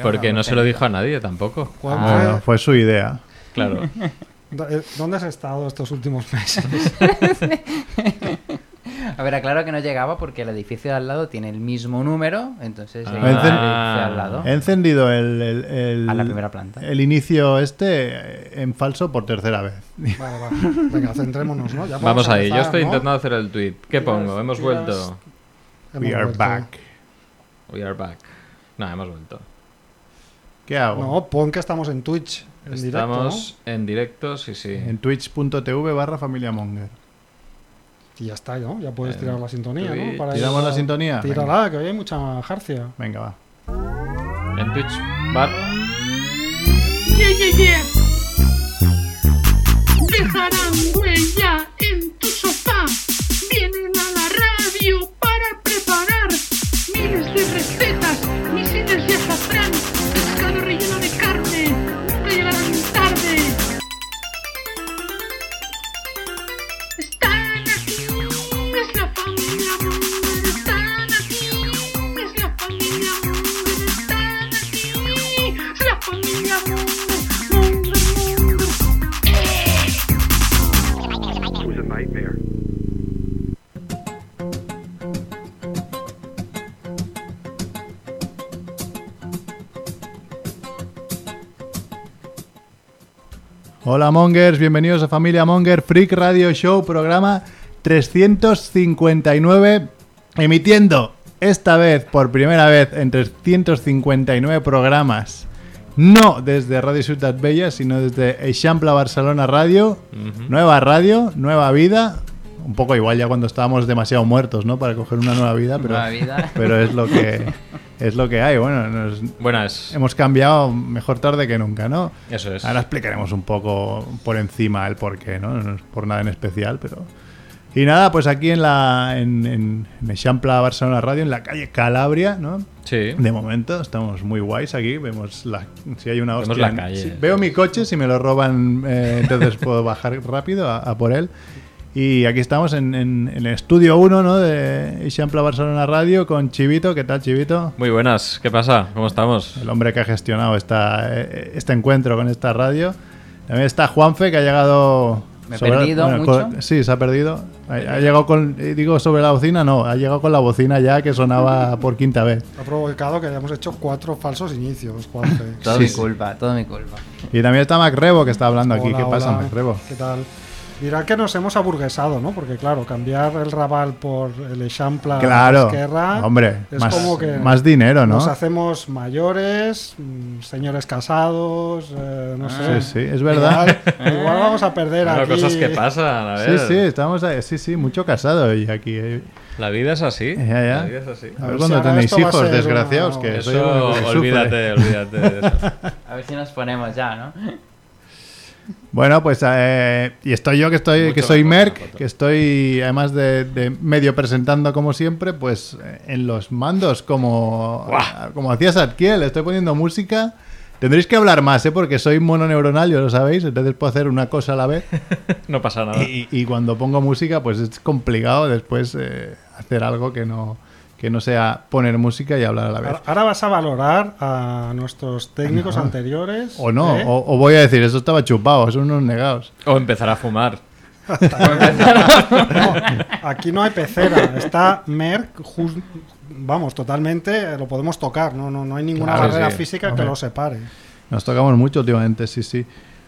Porque no se lo dijo a nadie tampoco. ¿Cuál Ah, fue? no, fue su idea. Claro. Eh, ¿Dónde has estado estos últimos meses? A ver, aclaro que no llegaba porque el edificio de al lado tiene el mismo número, entonces Ah. Ah. al lado. He encendido el, el- el- A la primera planta. el inicio este eh, en falso por tercera vez. Vale, vale. Venga, centrémonos, ¿no? Ya Vamos ahí. Yo estoy ¿no? intentando hacer el tweet. ¿Qué pongo? Hemos vuelto. Hemos We are vuelto. back. We are back. No, hemos vuelto. ¿Qué hago? No, pon que estamos en Twitch. En Estamos en directo, sí, sí. En twitch.tv barra familia monger. directo. Y ya está, ¿no? Ya puedes En tirar la sintonía, Twitch. ¿no? Para ¿Tiramos a- la sintonía? Tírala, que hoy hay mucha jarcia. Venga, va. En Twitch barra. Yeah, yeah, yeah. Dejarán huella en tu sofá. Vienen a la Hola Mongers, bienvenidos a Familia Monger Freak Radio Show, programa 359, emitiendo esta vez, por primera vez, en 359 programas, no desde Radio Ciutat Bella, sino desde Eixample Barcelona Radio, nueva radio, nueva vida, un poco igual ya cuando estábamos demasiado muertos, ¿no? Para coger una nueva vida, pero, Nueva vida. pero es lo que es lo que hay, bueno, nos- Buenas. hemos cambiado mejor tarde que nunca, ¿no? Eso es. Ahora explicaremos un poco por encima el porqué, ¿no? No es por nada en especial, pero... Y nada, pues aquí en la en, en, en Eixample Barcelona Radio, en la calle Calabria, ¿no? Sí. De momento estamos muy guays aquí, vemos la, si hay una Vemos hostia. la calle. si veo mi coche, si me lo roban, eh, entonces puedo bajar rápido a, a por él. Y aquí estamos en, en- en el estudio 1 ¿no? de Eixample Barcelona Radio con Chivito. ¿Qué tal, Chivito? Muy buenas. ¿Qué pasa? ¿Cómo estamos? el hombre que ha gestionado esta, eh, este encuentro con esta radio. También está Juanfe, que ha llegado... Me he perdido mucho. con- sí, se ha perdido. Ha, ha llegado con... eh, Digo, sobre la bocina, no. Ha llegado con la bocina ya que sonaba por quinta vez. Ha provocado que hayamos hecho cuatro falsos inicios, Juanfe. Todo Sí, mi culpa, todo mi culpa. Y también está Macrebo, que está hablando aquí. Hola, ¿Qué pasa, hola. Macrebo? ¿Qué tal? Dirá que nos hemos aburguesado, ¿no? Porque claro, cambiar el Raval por el Eixample Claro. Esquerra Hombre, es más, como que más dinero, ¿no? nos hacemos mayores, mm, señores casados, eh, no sé. Sí, sí, es verdad. Igual, igual vamos a perder Bueno, aquí. cosas que pasan, a ver. Sí, sí, estamos ahí- sí, sí, mucho casado hoy aquí. eh. La vida es así. Ya, ya. La vida es así. A A ver cuando si tenéis hijos, desgraciados, una- que Eso, soy que olvídate, olvídate de eso. A ver si nos ponemos ya, ¿no? Bueno, pues eh, y estoy yo que estoy Mucho que soy Merck, que estoy además de, de medio presentando como siempre, pues eh, en los mandos como como hacía Satkiel, estoy poniendo música. Tendréis que hablar más, ¿eh? porque soy mononeuronal, ya lo sabéis, entonces puedo hacer una cosa a la vez. No pasa nada. Y, y cuando pongo música, pues es complicado después eh, hacer algo que no, que no sea poner música y hablar a la vez. Ahora- vas a valorar a nuestros técnicos No. anteriores. O no, ¿eh? o, o voy a decir, eso estaba chupado, son unos negados. O empezar a fumar. No, aquí no hay pecera, está Merck, jus- vamos, totalmente, eh, lo podemos tocar, no, no, no hay ninguna Claro, barrera sí. física Hombre. que lo separe. Nos tocamos mucho últimamente, sí, sí.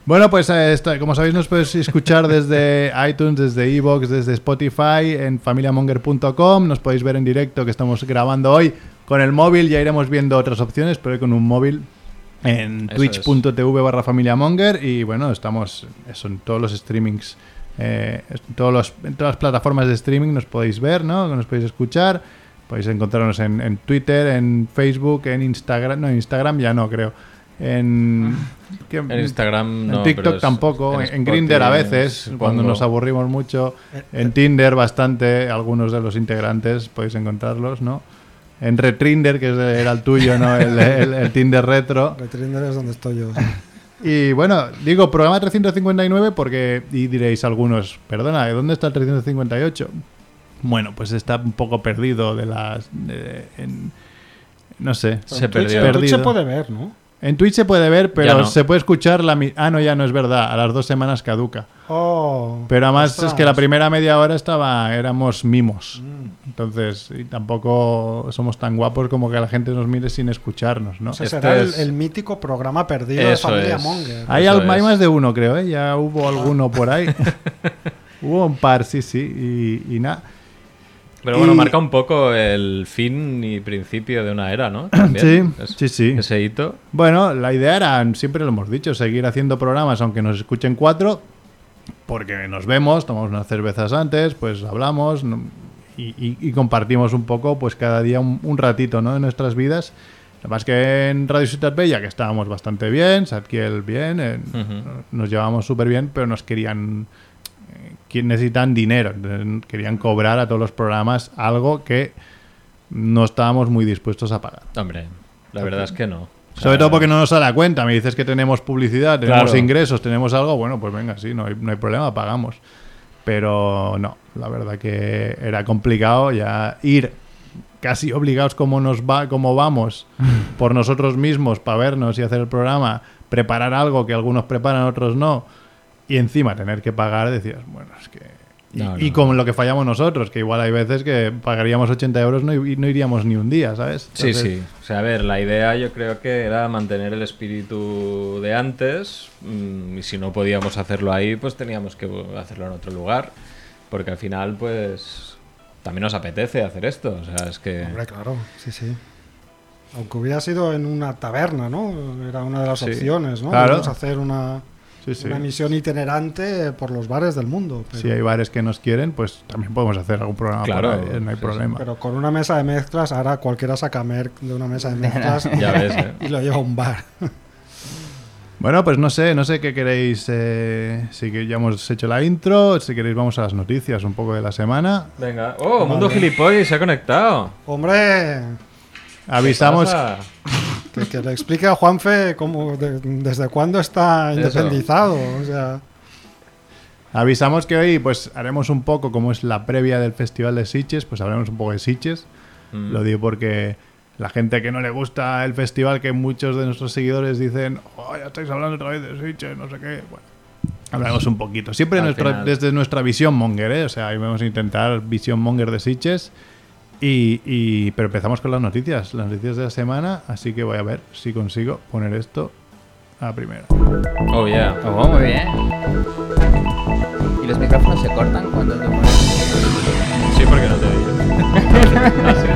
Bueno, pues eh, esto- como sabéis nos podéis escuchar desde iTunes, desde Evox, desde Spotify, en familiamonger.com. Nos podéis ver en directo que estamos grabando hoy con el móvil. Ya iremos viendo otras opciones, pero hoy con un móvil en twitch.tv barra familiamonger. Y bueno, estamos eso, en todos los streamings, eh, en, todos los- en todas las plataformas de streaming nos podéis ver, ¿no? Nos podéis escuchar. Podéis encontrarnos en, en Twitter, en Facebook, en Instagram. No, en Instagram ya no, creo. En, ¿qué? En Instagram no. en pero TikTok es- tampoco, en, Spotify, Grindr a veces, supongo. cuando nos aburrimos mucho. En Tinder bastante, algunos de los integrantes podéis encontrarlos, ¿no? En Retrinder, que de- era el tuyo, ¿no? El, el- el Tinder retro. Retrinder es donde estoy yo. Y bueno, digo programa 359 porque, y diréis algunos, perdona, ¿dónde está el 358? Bueno, pues está un poco perdido de las... de- en- no sé. Se En Twitch- perdió. en Twitch se puede ver, ¿no? En Twitch se puede ver, pero no. se puede escuchar la... mi- Ah, no, ya no es verdad. A las dos semanas caduca. Oh, Pero además es que la primera media hora estaba éramos mimos. Mm. Entonces, y tampoco somos tan guapos como que la gente nos mire sin escucharnos, ¿no? Ese Este será el, es- el mítico programa perdido de Familia es. Monger. Hay, al- más de uno, creo, ¿eh? Ya hubo alguno por ahí. hubo un par, sí, sí. Y, y nada. Pero bueno, Y- marca un poco el fin y principio de una era, ¿no? También. Sí, Es- sí, sí. Ese hito. Bueno, la idea era, siempre lo hemos dicho, seguir haciendo programas aunque nos escuchen cuatro, porque nos vemos, tomamos unas cervezas antes, pues hablamos y, y- y compartimos un poco, pues cada día un, un ratito, ¿no? De nuestras vidas. Además que en Radio Ciudad Bella, que estábamos bastante bien, Sadkiel bien, en- Ujú. nos llevábamos súper bien, pero nos querían eh, que necesitan dinero, querían cobrar a todos los programas algo que no estábamos muy dispuestos a pagar. Hombre, la verdad es que no. O sea, Sobre todo porque no nos sale a cuenta. Me dices que tenemos publicidad, tenemos Claro. ingresos, tenemos algo. Bueno, pues venga, sí, no hay, no hay problema, pagamos. Pero no, la verdad que era complicado ya ir casi obligados como nos va, como vamos por nosotros mismos para vernos y hacer el programa, preparar algo que algunos preparan, otros no, y encima tener que pagar, decías, bueno, es que... Y, No, y no. con lo que fallamos nosotros, que igual hay veces que pagaríamos 80 euros no, y no iríamos ni un día, ¿sabes? Sí, Entonces, sí. O sea, a ver, la idea yo creo que era mantener el espíritu de antes mm, y si no podíamos hacerlo ahí, pues teníamos que hacerlo en otro lugar. Porque al final, pues, también nos apetece hacer esto. O sea, es que... Hombre, claro, sí, sí. Aunque hubiera sido en una taberna, ¿no? Era una de las Sí, opciones, ¿no? claro. Podemos hacer una, Sí, sí. una emisión itinerante por los bares del mundo. Pero, Si hay bares que nos quieren, pues también podemos hacer algún programa Claro, por ahí, no hay sí, problema. pero con una mesa de mezclas, ahora cualquiera saca merc de una mesa de mezclas Ya ves, ¿eh? y lo lleva a un bar. Bueno, pues no sé, no sé qué queréis. eh, si que ya hemos hecho la intro, si queréis vamos a las noticias un poco de la semana. Venga. ¡Oh, Mundo. Gilipollas se ha conectado! Hombre, Avisamos, ¿Qué pasa? Que, que le explique a Juanfe cómo, de- desde cuándo está Eso. independizado. O sea, avisamos que hoy pues haremos un poco como es la previa del Festival de Sitges, pues hablaremos un poco de Sitges. Mm. Lo digo porque la gente que no le gusta el festival, que muchos de nuestros seguidores dicen, oh, ya estáis hablando otra vez de Sitges, no sé qué. Bueno, hablaremos un poquito. Siempre nuestra- desde nuestra visión monger, ¿eh? O sea, ahí vamos a intentar visión monger de Sitges. Y, y- pero empezamos con las noticias, las noticias de la semana, así que voy a ver si consigo poner esto a primera. Oh, yeah. Oh, muy bien. ¿Y los micrófonos se cortan cuando te pones? Sí, porque no te sí.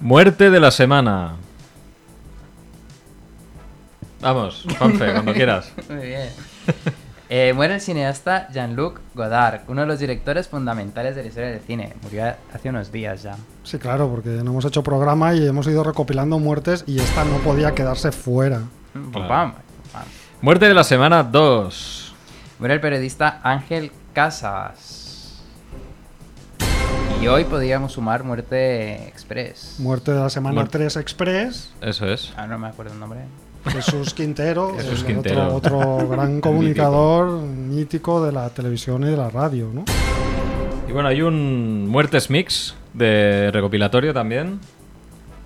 Muerte de la semana. Vamos, Juanfe, cuando quieras. Muy bien. Eh, muere el cineasta Jean-Luc Godard, uno de los directores fundamentales de la historia del cine. Murió hace unos días ya. sí, claro, porque no hemos hecho programa y hemos ido recopilando muertes y esta no podía quedarse fuera. Pum, Claro. pam, pam. Muerte de la semana 2. Muere el periodista Ángel Casas. Y hoy podríamos sumar Muerte Express. Muerte de la semana Muerte. 3 Express, Eso es. Ah, no me acuerdo el nombre. Jesús Quintero, Jesús el Quintero. Otro, otro gran comunicador mítico de la televisión y de la radio, ¿no? Y bueno, hay un Muertes Mix de recopilatorio también.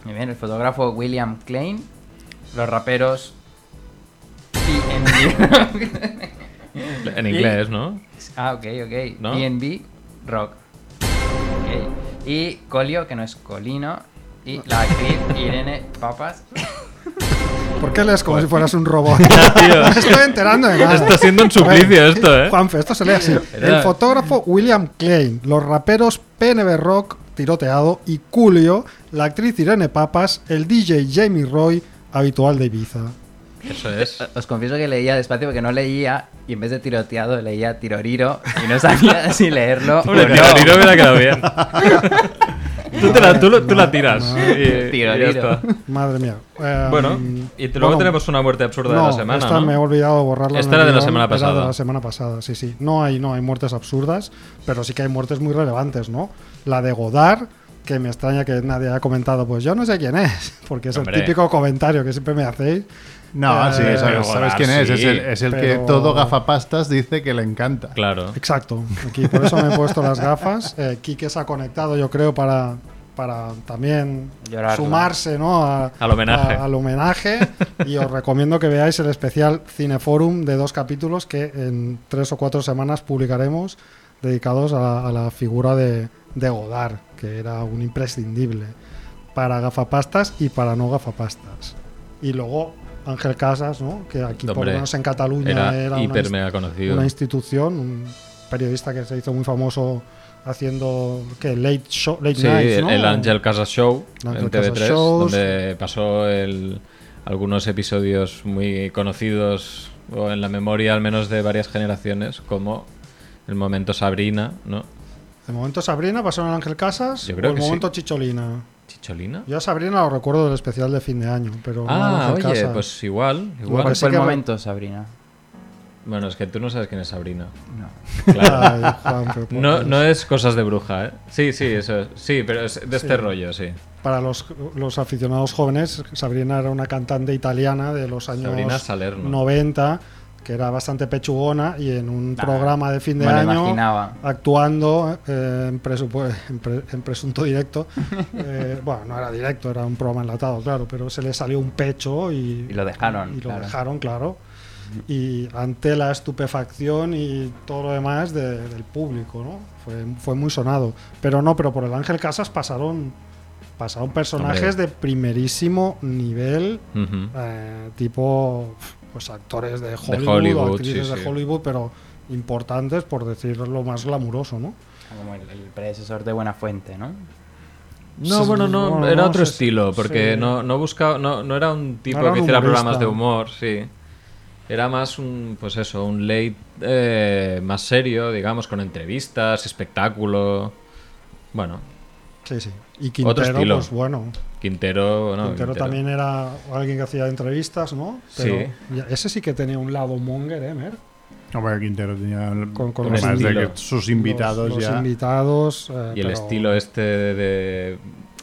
Muy bien, el fotógrafo William Klein. Los raperos PNB. En inglés, ¿no? ah, ok, ok. ¿No? PNB Rock. Y Colio, que no es Colino. Y la actriz Irene Papas. ¿Por qué lees como si fueras un robot? Me estoy enterando de nada. Está siendo un suplicio esto, ¿eh? Juanfe, esto se lee así. Era- El fotógrafo William Klein, los raperos PNB Rock, tiroteado, y Julio, la actriz Irene Papas, el DJ Jamie Roy, habitual de Ibiza. Eso es. Os confieso que leía despacio porque no leía. Y en vez de tiroteado leía tiroriro. Y no sabía si leerlo Hombre, o no. tiro, tiro me ha quedado bien. tú, te la, tú, tú la tiras. Y, y Tiro, ya tiro. está. Madre mía. Eh, Bueno, y te- luego bueno, tenemos una muerte absurda no, de la semana, esta ¿no? me he olvidado de borrarla. Esta era de la semana era pasada. de la semana pasada, sí, sí. No hay, no hay muertes absurdas, pero sí que hay muertes muy relevantes, ¿no? La de Godard, que me extraña que nadie haya comentado, pues yo no sé quién es, porque es Hombre. el típico comentario que siempre me hacéis. No, Eh, sí, sabes, pero sabes Godard quién es. sí, es el, es el que pero- todo gafapastas dice que le encanta. Claro. Exacto. Aquí por eso me he puesto las gafas. Eh, Quique se ha conectado, yo creo, para, para también Llorarla. sumarse ¿no? a- Al homenaje. a- al homenaje. y os recomiendo que veáis el especial Cineforum de dos capítulos que en tres o cuatro semanas publicaremos dedicados a la, a la figura de, de Godard, que era un imprescindible para gafapastas y para no gafapastas. Y luego Ángel Casas, ¿no? que aquí por Hombre, lo menos en Cataluña Era, era, una hiper inst- mega conocido. una institución, un periodista que se hizo muy famoso haciendo que late show, late Sí, nights, el, ¿no? el Ángel Casa Show Ángel en Casas TV3, Shows. donde pasó el- algunos episodios muy conocidos o en la memoria al menos de varias generaciones, como el momento Sabrina, ¿no? El momento Sabrina pasó en el Ángel Casas Yo creo o el que sí. momento Chicholina. ¿Chicholina? Yo a Sabrina lo recuerdo del especial de fin de año, pero no Ah, Ángel oye, Casas. pues igual, Igual. ¿Cuál fue el momento, Sabrina? Bueno, es que tú no sabes quién es Sabrina. No. Claro. Ay, Juan, No, no es cosas de bruja, ¿eh? Sí, sí, eso es. Sí, pero es de este Sí. rollo, sí. Para los, los aficionados jóvenes, Sabrina era una cantante italiana de los años Salerno. 90, que era bastante pechugona y en un Nah, programa de fin de año imaginaba. actuando eh, en, presupu- en pre- en presunto directo. eh, bueno, no era directo, era un programa enlatado, claro, pero se le salió un pecho y, Y lo dejaron, Y lo claro. dejaron, claro. Y ante la estupefacción y todo lo demás de- del público, ¿no? Fue, fue muy sonado. Pero no, pero por el Ángel Casas pasaron, pasaron personajes Hombre. de primerísimo nivel, eh, tipo pues actores de Hollywood, Hollywood, o actrices sí, de sí. Hollywood, pero importantes por decirlo más glamuroso, ¿no? Como el, el predecesor de Buena Fuente, ¿no? No, Sí, bueno, no, bueno, era no otro estilo, porque sí. no, no buscaba, no, no era un tipo era que hiciera humorista. programas de humor, sí. Era más un, pues eso, un late eh, más serio, digamos, con entrevistas, espectáculo. Bueno, Sí, sí. Y Otro Quintero, estilo. pues bueno, Quintero, bueno, Quintero también era alguien que hacía entrevistas, ¿no? Sí. Pero ya- ese sí que tenía un lado monger, ¿eh, Mer? Hombre, Quintero tenía el- Con- con además los de que estilo. sus invitados los, los ya. invitados. eh, Y el pero- estilo este de, de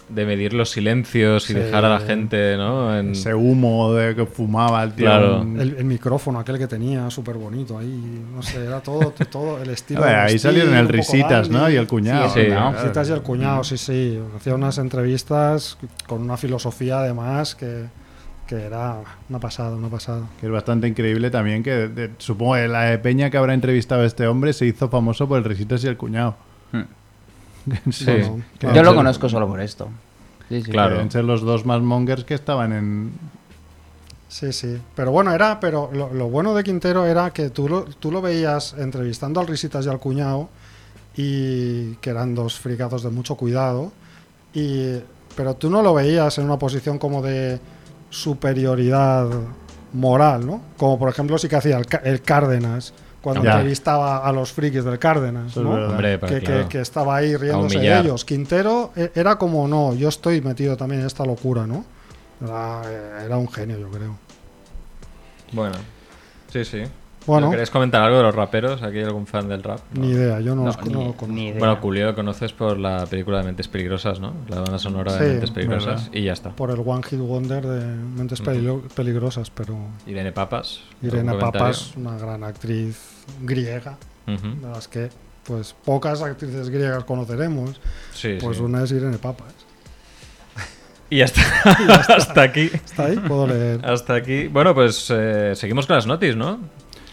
medir los silencios y Sí. dejar a la gente, ¿no? En- Ese humo de que fumaba el tío. Claro. El, el micrófono, aquel que tenía, súper bonito ahí. No sé, era todo, todo el estilo. Ver, de ahí salieron el Risitas, ¿no? Y el cuñado. Sí, cuñado. Claro. Risitas y el cuñado, sí, sí. Hacía unas entrevistas con una filosofía además que, que era una pasada, una pasada. Que es bastante increíble también que de- supongo que la de Peña que habrá entrevistado a este hombre se hizo famoso por el Risitas y el cuñado. Hmm. Sí. Bueno, Yo lo ser- conozco solo por esto. Sí, sí. Claro. Deben ser los dos más mongers que estaban en. Sí, sí. Pero bueno, era, pero lo, lo bueno de Quintero era que tú lo, tú lo veías entrevistando al Risitas y al cuñado, y que eran dos fricados de mucho cuidado, y, pero tú no lo veías en una posición como de superioridad moral, ¿no? Como por ejemplo sí que hacía el Cárdenas cuando Ya. entrevistaba a los frikis del Cárdenas, ¿no? Hombre, que, que- claro. que estaba ahí riéndose de ellos. Quintero eh, era como, no, yo estoy metido también en esta locura, ¿no? Era, eh, era un genio, yo creo. Bueno, sí, sí. Bueno, ¿Queréis comentar algo de los raperos? ¿Aquí hay algún fan del rap? ni idea, yo no, No, los- ni- no lo conozco. ni idea. Bueno, Julio lo conoces por la película de Mentes Peligrosas, ¿no? La banda sonora Sí, de Mentes Peligrosas. verdad. Y ya está. Por el One Hit Wonder de Mentes Peligro- Peligrosas, pero Irene Papas. Irene ¿algún Papas, una gran actriz griega, de las que pues pocas actrices griegas conoceremos. Sí, Pues sí. una es Irene Papas. Y ya está. hasta aquí. ¿Está ahí? Puedo leer. Hasta aquí. Bueno, pues eh, seguimos con las noticias, ¿no?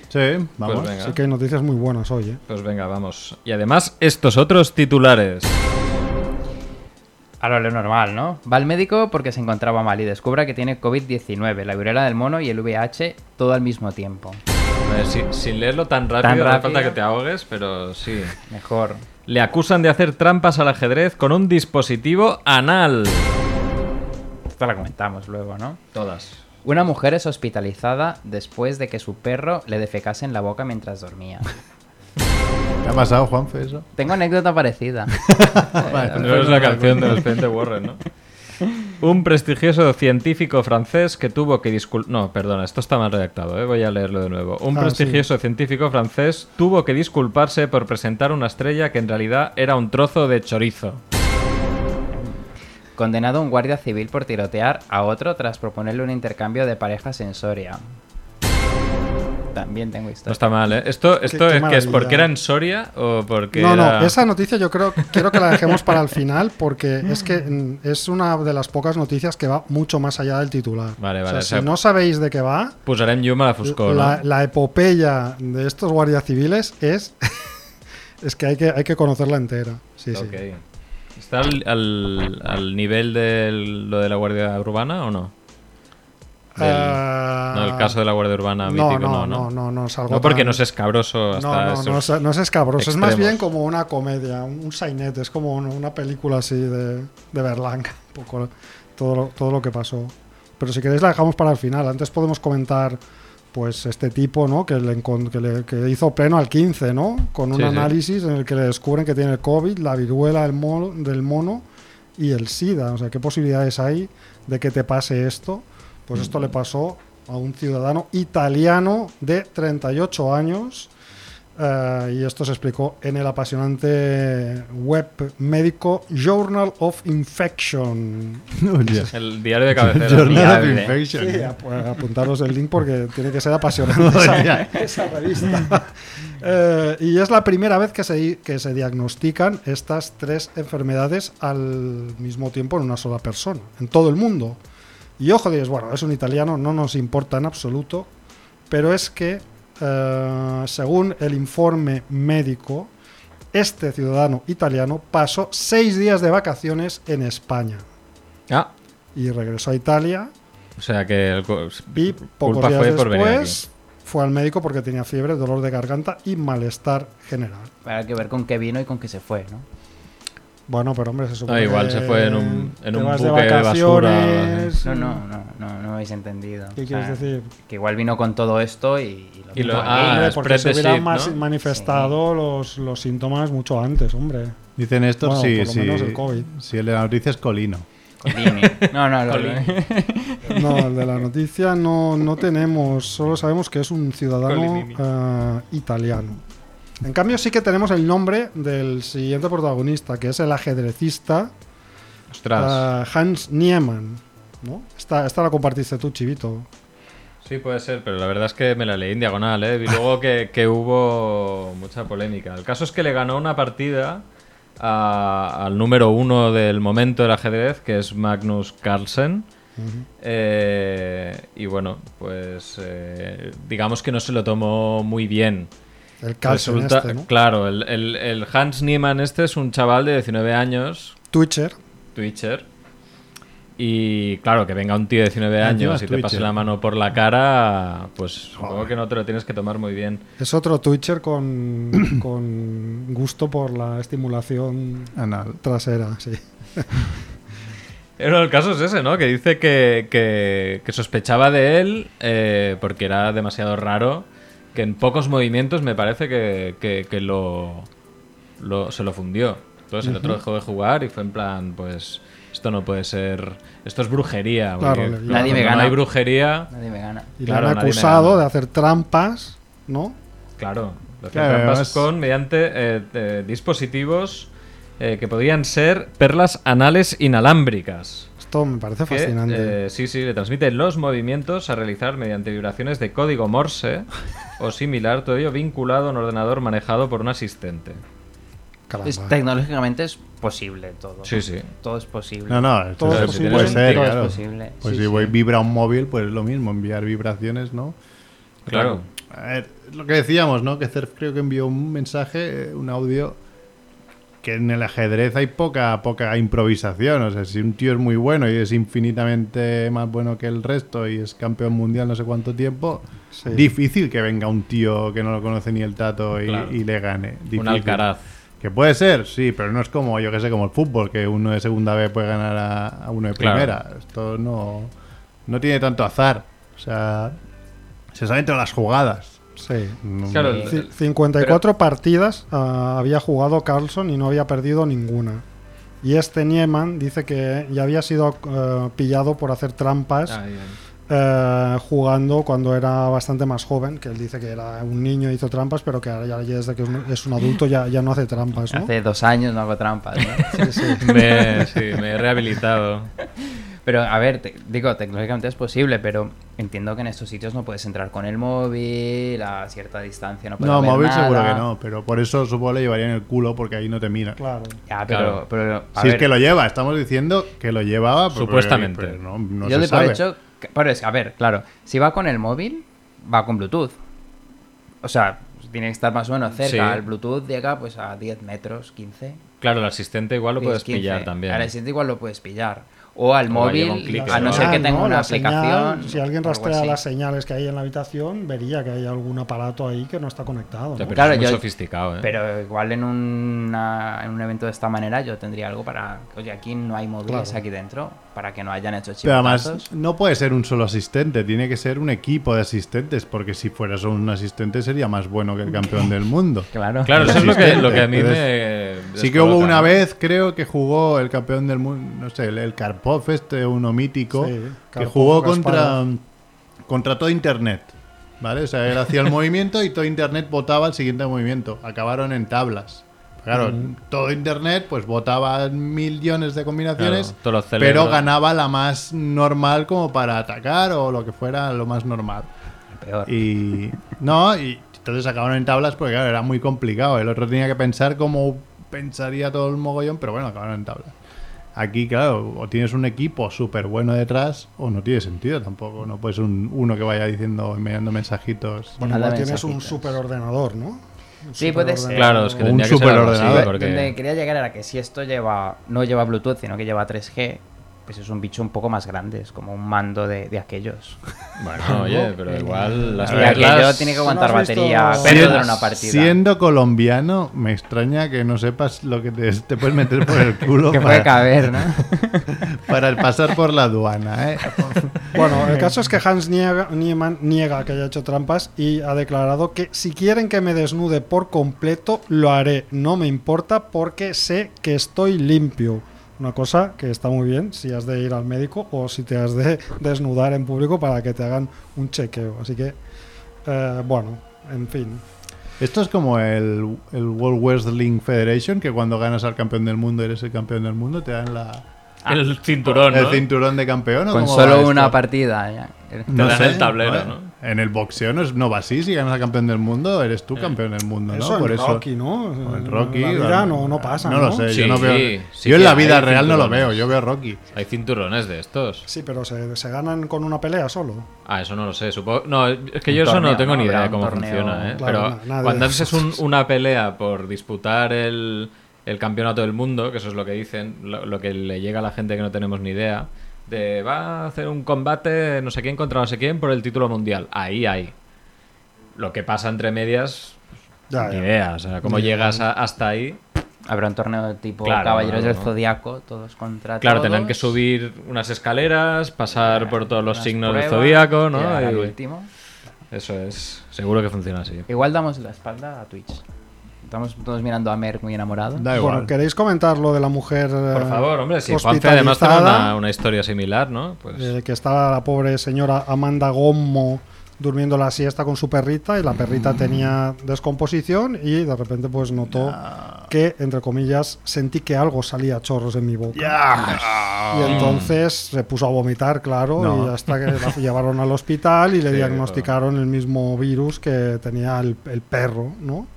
Sí, vamos. Pues. Sí que hay noticias muy buenas hoy, ¿eh? Pues venga, vamos. Y además, estos otros titulares. A lo normal, ¿no? Va al médico porque se encontraba mal y descubre que tiene COVID-19, la viruela del mono y el VIH todo al mismo tiempo. Ver, si- sin leerlo tan rápido, Tan no hace falta que te ahogues, pero sí. Mejor. Le acusan de hacer trampas al ajedrez con un dispositivo anal. Esto la comentamos luego, ¿no? Todas. Una mujer es hospitalizada después de que su perro le defecase en la boca mientras dormía. ¿Te ha pasado, Juanfe, eso? Tengo anécdota parecida. No es la canción del expediente Warren, ¿no? Un prestigioso científico francés que tuvo que disculpar... No, perdona, esto está mal redactado, ¿eh? voy a leerlo de nuevo. Un Ah, prestigioso científico francés tuvo que disculparse por presentar una estrella que en realidad era un trozo de chorizo. Condenado un guardia civil por tirotear a otro tras proponerle un intercambio de parejas en Soria. También tengo No historia. está mal, ¿eh? ¿Esto, esto qué es que es porque era en Soria o porque No, era- no, esa noticia yo creo quiero que la dejemos para el final porque es que es una de las pocas noticias que va mucho más allá del titular. Vale, O sea, vale, o si sea, no sabéis de qué va, Posarem llum a la foscor, la, no? la epopeya de estos guardias civiles es es que hay que hay que conocerla entera. Sí, sí. ¿Está al, al- al nivel de lo de la Guardia Urbana o no? Del- Ah, no, el caso de la Guardia Urbana mítico, no, no, no, no. no, no, no es algo No, porque tan- no es escabroso hasta No, no, es, no es escabroso, es más bien como una comedia, un, sainete, es como un- una película así de, de Berlanga, un poco todo todo lo que pasó. Pero si queréis la dejamos para el final, antes podemos comentar pues este tipo, ¿no? Que, le, que, le- que hizo pleno al 15, ¿no? Con un Sí, sí. análisis en el que le descubren que tiene el COVID, la viruela del mono, del mono y el SIDA. O sea, ¿qué posibilidades hay de que te pase esto? Pues esto le pasó a un ciudadano italiano de 38 años. Eh, y esto se explicó en el apasionante web médico Journal of Infection. Hostia. El diario de cabecera. Journal of. Infection. Sí, ap- apuntaros el link porque tiene que ser apasionante esa, esa revista. Eh, y es la primera vez que se, que se diagnostican estas tres enfermedades al mismo tiempo en una sola persona, en todo el mundo. Y ojo, dices, bueno, es un italiano, no nos importa en absoluto, pero es que, eh, según el informe médico, este ciudadano italiano pasó seis días de vacaciones en España Ah, y regresó a Italia o sea que el y pocos culpa días fue por venir después fue al médico porque tenía fiebre, dolor de garganta y malestar general. Habrá que ver con qué vino y con qué se fue, ¿no? Bueno, pero hombre, se supone igual que se fue en un- en un buque de basura, vacaciones, No, no, no, no, no habéis entendido. ¿Qué O quieres decir? Que igual vino con todo esto y, y lo Y lo- ah, porque se hubieran manifestado los, los síntomas mucho antes, hombre. Dicen estos Bueno, sí, por lo sí. menos el COVID. Si el de la noticia es Colino. Colini. No, no, lo- No, el de la noticia no, no tenemos, solo sabemos que es un ciudadano eh, italiano. En cambio sí que tenemos el nombre del siguiente protagonista, que es el ajedrecista. Ah, Hans Niemann. ¿no? Esta, esta la compartiste tú, Chivito. Sí, puede ser, pero la verdad es que me la leí en diagonal, ¿eh? Vi luego que, que hubo mucha polémica. El caso es que le ganó una partida a- al número uno del momento del ajedrez, que es Magnus Carlsen. Eh, y bueno, pues eh, digamos que no se lo tomó muy bien. El Carlsen Resulta- este, ¿no? Claro, el, el- el Hans Niemann este es un chaval de 19 años, Twitcher. Twitcher. Y claro, que venga un tío de 19 Ah, encima años y te pase la mano por la cara, pues supongo que no te lo tienes que tomar muy bien. Es otro Twitcher con, con gusto por la estimulación Anal. trasera, sí. Pero el caso es ese, ¿no? Que dice que, que- que sospechaba de él eh, porque era demasiado raro, que en pocos movimientos me parece que, que- que lo, lo- se lo fundió. Entonces el otro dejó de jugar y fue en plan, pues esto no puede ser, esto es brujería. Claro, porque, le- claro, Nadie me gana. No hay brujería, Nadie me gana. Y Claro, le han acusado de hacer trampas, ¿no? claro, hacían Claro, trampas con mediante eh, eh, dispositivos eh, que podían ser perlas anales inalámbricas. Esto me parece que, fascinante. eh, sí, sí, le transmiten los movimientos a realizar mediante vibraciones de código Morse o similar, todo ello vinculado a un ordenador manejado por un asistente. Es- tecnológicamente es posible todo. Sí, sí. Todo es posible. No, no, Todo es- posible. puede ser, Todo es claro. posible. Pues Sí, si sí. voy vibra un móvil, pues es lo mismo, enviar vibraciones, ¿no? Claro. A ver, lo que decíamos, ¿no? Que Cerf creo que envió un mensaje, eh, un audio, que en el ajedrez hay poca, poca improvisación. O sea, si un tío es muy bueno y es infinitamente más bueno que el resto y es campeón mundial no sé cuánto tiempo, Sí. difícil que venga un tío que no lo conoce ni el tato y, Claro. y le gane. Un alcaraz. Que puede ser, sí, pero no es como, yo que sé, como el fútbol, que uno de segunda B puede ganar a, a uno de Claro. primera. Esto no, no tiene tanto azar. O sea, se sabe entre las jugadas. Sí. No- Claro, el- Ci- 54 partidas ah, había jugado Carlson y no había perdido ninguna. Y este Nieman dice que ya había sido eh, pillado por hacer trampas Ay, ay. eh, jugando cuando era bastante más joven, que él dice que era un niño y hizo trampas, pero que ahora ya, ya desde que es un- es un adulto ya, ya no hace trampas, ¿no? Hace dos años no hago trampas, ¿no? Sí, sí. Me, sí, me he rehabilitado. Pero, a ver, te- digo, tecnológicamente es posible, pero entiendo que en estos sitios no puedes entrar con el móvil, a cierta distancia no puedes No, ver móvil nada. seguro que no, pero por eso supongo le llevaría en el culo porque ahí no te mira. Claro. Ya, pero, Claro. pero a Si es que lo lleva, estamos diciendo que lo llevaba pero- Supuestamente. pero no, no yo se de por sabe. hecho... que- Pero es que, a ver, claro, si va con el móvil, va con Bluetooth. O sea, tiene que estar más o menos cerca. Sí. El Bluetooth llega pues a 10 metros, 15. Claro, el asistente igual lo 10, puedes 15. pillar también. Al asistente igual lo puedes pillar. O al O móvil, a no ser que Señal, tenga ¿no? una señal, aplicación. si alguien rastrea las señales que hay en la habitación, vería que hay algún aparato ahí que no está conectado. ¿no? Ya, pero Claro, es muy yo- sofisticado, ¿eh? Pero igual en, una- en un evento de esta manera yo tendría algo para... Oye, aquí no hay móviles Claro. aquí dentro, para que no hayan hecho Pero además, no puede ser un solo asistente, tiene que ser un equipo de asistentes, porque si fuera solo un asistente sería más bueno que el campeón del mundo. Claro. Claro, eso es lo que, lo que a mí Entonces, me. Sí que hubo una vez, creo que jugó el campeón del mundo, no sé, el, el Karpov, este, uno mítico, Sí, que jugó contra, contra todo Internet. ¿Vale? O sea, él hacía el movimiento y todo Internet votaba el siguiente movimiento. Acabaron en tablas. Claro, todo Internet pues votaba millones de combinaciones, Claro, todos los pero ganaba la más normal como para atacar o lo que fuera lo más normal. Peor. Y no, y entonces acabaron en tablas porque claro, era muy complicado. El otro tenía que pensar cómo pensaría todo el mogollón, pero bueno, acabaron en tablas. Aquí, claro, o tienes un equipo súper bueno detrás o no tiene sentido tampoco. No puedes un, uno que vaya diciendo, enviando mensajitos. Bueno, igual tienes un superordenador, ¿no? Sí, puede ser. Claro, es que Un tendría que ser algo así, superordenador. porque- Donde quería llegar era que si esto lleva no lleva Bluetooth, sino que lleva 3G, pues es un bicho un poco más grande, es como un mando de, de aquellos. Bueno, oye, pero igual las Y aquello perlas... tiene que ¿No aguantar batería, de una partida. Siendo colombiano, me extraña que no sepas lo que te, te puedes meter por el culo que puede para, caber, ¿no? para pasar por la aduana. ¿eh? Bueno, el caso es que Hans niega, Niemann niega que haya hecho trampas y ha declarado que si quieren que me desnude por completo, lo haré. No me importa porque sé que estoy limpio. Una cosa que está muy bien si has de ir al médico o si te has de desnudar en público para que te hagan un chequeo. Así que, eh, bueno, en fin. Esto es como el, el World Wrestling Federation, que cuando ganas al campeón del mundo eres el campeón del mundo, te dan la, El cinturón, el ¿no? cinturón de campeón. ¿o Con cómo va solo esto? una partida. ya. Te dan el tablero, ¿no? En el boxeo no, es- no va así, si ganas al campeón del mundo, eres tú campeón del mundo, ¿no? Eso Por en eso. Rocky, ¿no? o en Rocky. La vida no, no pasa, No ¿no? lo sé, Sí, yo no veo. sí yo en que la hay vida real no lo cinturones. veo, yo veo Rocky. Hay cinturones de estos. Sí, pero se, se ganan con una pelea solo. Ah, eso no lo sé. Supongo... No, es que yo eso no tengo ¿no? ni idea de Habrá un cómo torneo. funciona, ¿eh? Claro, Pero na- nadie cuando haces un- una pelea por disputar el, el campeonato del mundo, que eso es lo que dicen, lo, lo que le llega a la gente que no tenemos ni idea, de va a hacer un combate no sé quién contra no sé quién por el título mundial. Ahí hay. Lo que pasa entre medias, Ya, ni ya. idea. O sea, cómo llegas a- hasta ahí. Habrá un torneo tipo Claro, Caballeros del ¿no? Zodiaco, todos contra Claro, todos. tendrán que subir unas escaleras, pasar por todos los signos del zodíaco, ¿no? Y- último. Eso es. Seguro que funciona así. Igual damos la espalda a Twitch. Estamos todos mirando a Merck muy enamorado. Da igual. Bueno, ¿queréis comentar lo de la mujer Por eh, favor, hombre, si Juanfe además tiene una, una historia similar, ¿no? Pues eh, que estaba la pobre señora Amanda Gommo durmiendo la siesta con su perrita y la perrita tenía descomposición y de repente pues notó que, entre comillas, sentí que algo salía a chorros en mi boca. Y entonces se puso a vomitar, claro, No. y hasta que la llevaron al hospital y le Sí, diagnosticaron el mismo virus que tenía el, el perro, ¿no?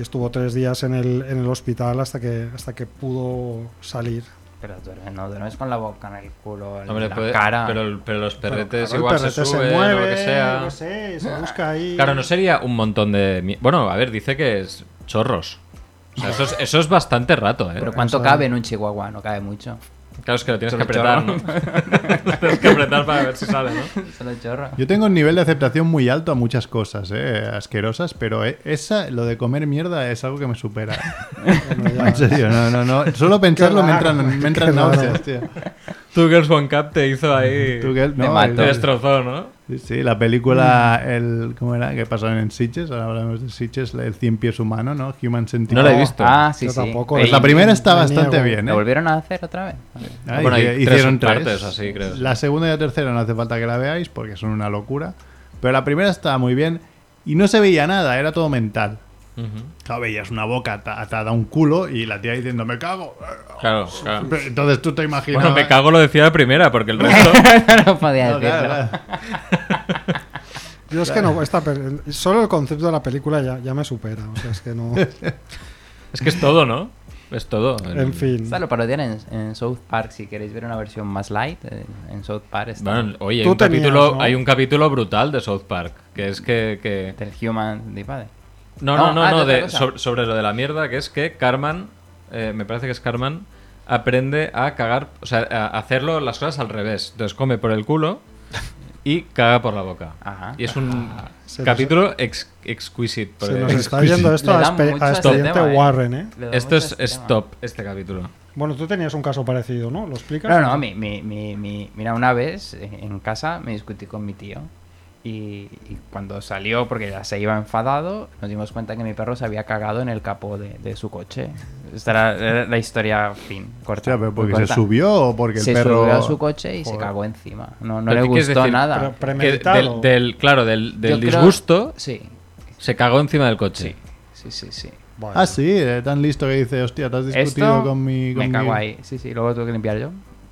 Y estuvo tres días en el, en el hospital hasta que, hasta que pudo salir. Pero duermes, no duermes con la boca en el culo, en Hombre, la puede- cara. Pero, pero los perretes Claro, el igual perrete se suben o lo que sea. qué sé, se busca ahí. Claro, no sería un montón de... Bueno, a ver, dice que es chorros. O sea, eso es, eso es bastante rato, ¿eh? Pero ¿cuánto cabe en un chihuahua? No cabe mucho. Claro, es que lo tienes que apretar, ¿no? tienes que apretar para ver si sale, ¿no? Solo chorro. Yo tengo un nivel de aceptación muy alto a muchas cosas, eh, asquerosas, pero eh, esa, lo de comer mierda es algo que me supera. En serio, no, no, no. Solo pensarlo me raro, entran, me entran náuseas, tío. Tu Girls One Cup te hizo ahí... Te no. Te el- destrozó, ¿no? Sí, la película, el, ¿cómo era? Que pasaron en Sitges, ahora hablamos de Sitges, el cien pies humano, ¿no? Human Centipede. No la he visto. Ah, sí, Yo sí. tampoco. Pues Ey, la primera está bastante niego. bien, ¿Lo ¿eh? volvieron a hacer otra vez? Ah, Bueno, hay hicieron tres. partes así, creo. La segunda y la tercera no hace falta que la veáis porque son una locura. Pero la primera estaba muy bien y no se veía nada, era todo mental. Ujú. Claro, veías una boca ata- atada a un culo y la tía diciendo, me cago. Claro, claro. Entonces tú te imaginas. Bueno, me cago lo decía la primera, porque el resto... no podía No, decirlo. claro, claro. Yo es que no, esta solo el concepto de la película ya, ya me supera. O sea, es que no. es que es todo, ¿no? Es todo. En fin. Esta lo parodian en, en South Park. Si queréis ver una versión más light, eh, en South Park está Bueno, oye, hay un, tenías, capítulo, ¿no? hay un capítulo brutal de South Park, que es que... que- del Human Divide. No, No, no, no, ah, no, de sobre, sobre lo de la mierda, que es que Carman, eh, me parece que es Carman, aprende a cagar, o sea, a hacerlo las cosas al revés. Entonces come por el culo y caga por la boca. Ajá. Y es un nos- capítulo ex- exquisite. Se nos está yendo esto a, a este expediente tema, ¿eh? Warren, ¿eh? Esto es, este es tema. top, este capítulo. Bueno, tú tenías un caso parecido, ¿no? ¿Lo explicas? No, no, mi, mi, mi, mi- mira, una vez eh, en casa me discutí con mi tío y, y cuando salió, porque ya se iba enfadado, nos dimos cuenta que mi perro se había cagado en el capó de, de su coche. Esta era, era la historia, fin, corta. Hostia, pero muy porque se corta. subió o porque el se perro. subió a su coche y se Joder. cagó encima. No, no Pero le ¿qué quieres gustó decir? nada. Pero del, del- claro, del, del Yo creo- disgusto Sí, se cagó encima del coche. sí, sí, sí. sí. Bueno. Ah, sí, eh, tan listo que dice, hostia, te has discutido Esto con mi. me con cago mi- ahí. Sí, sí, luego tuve que limpiar yo.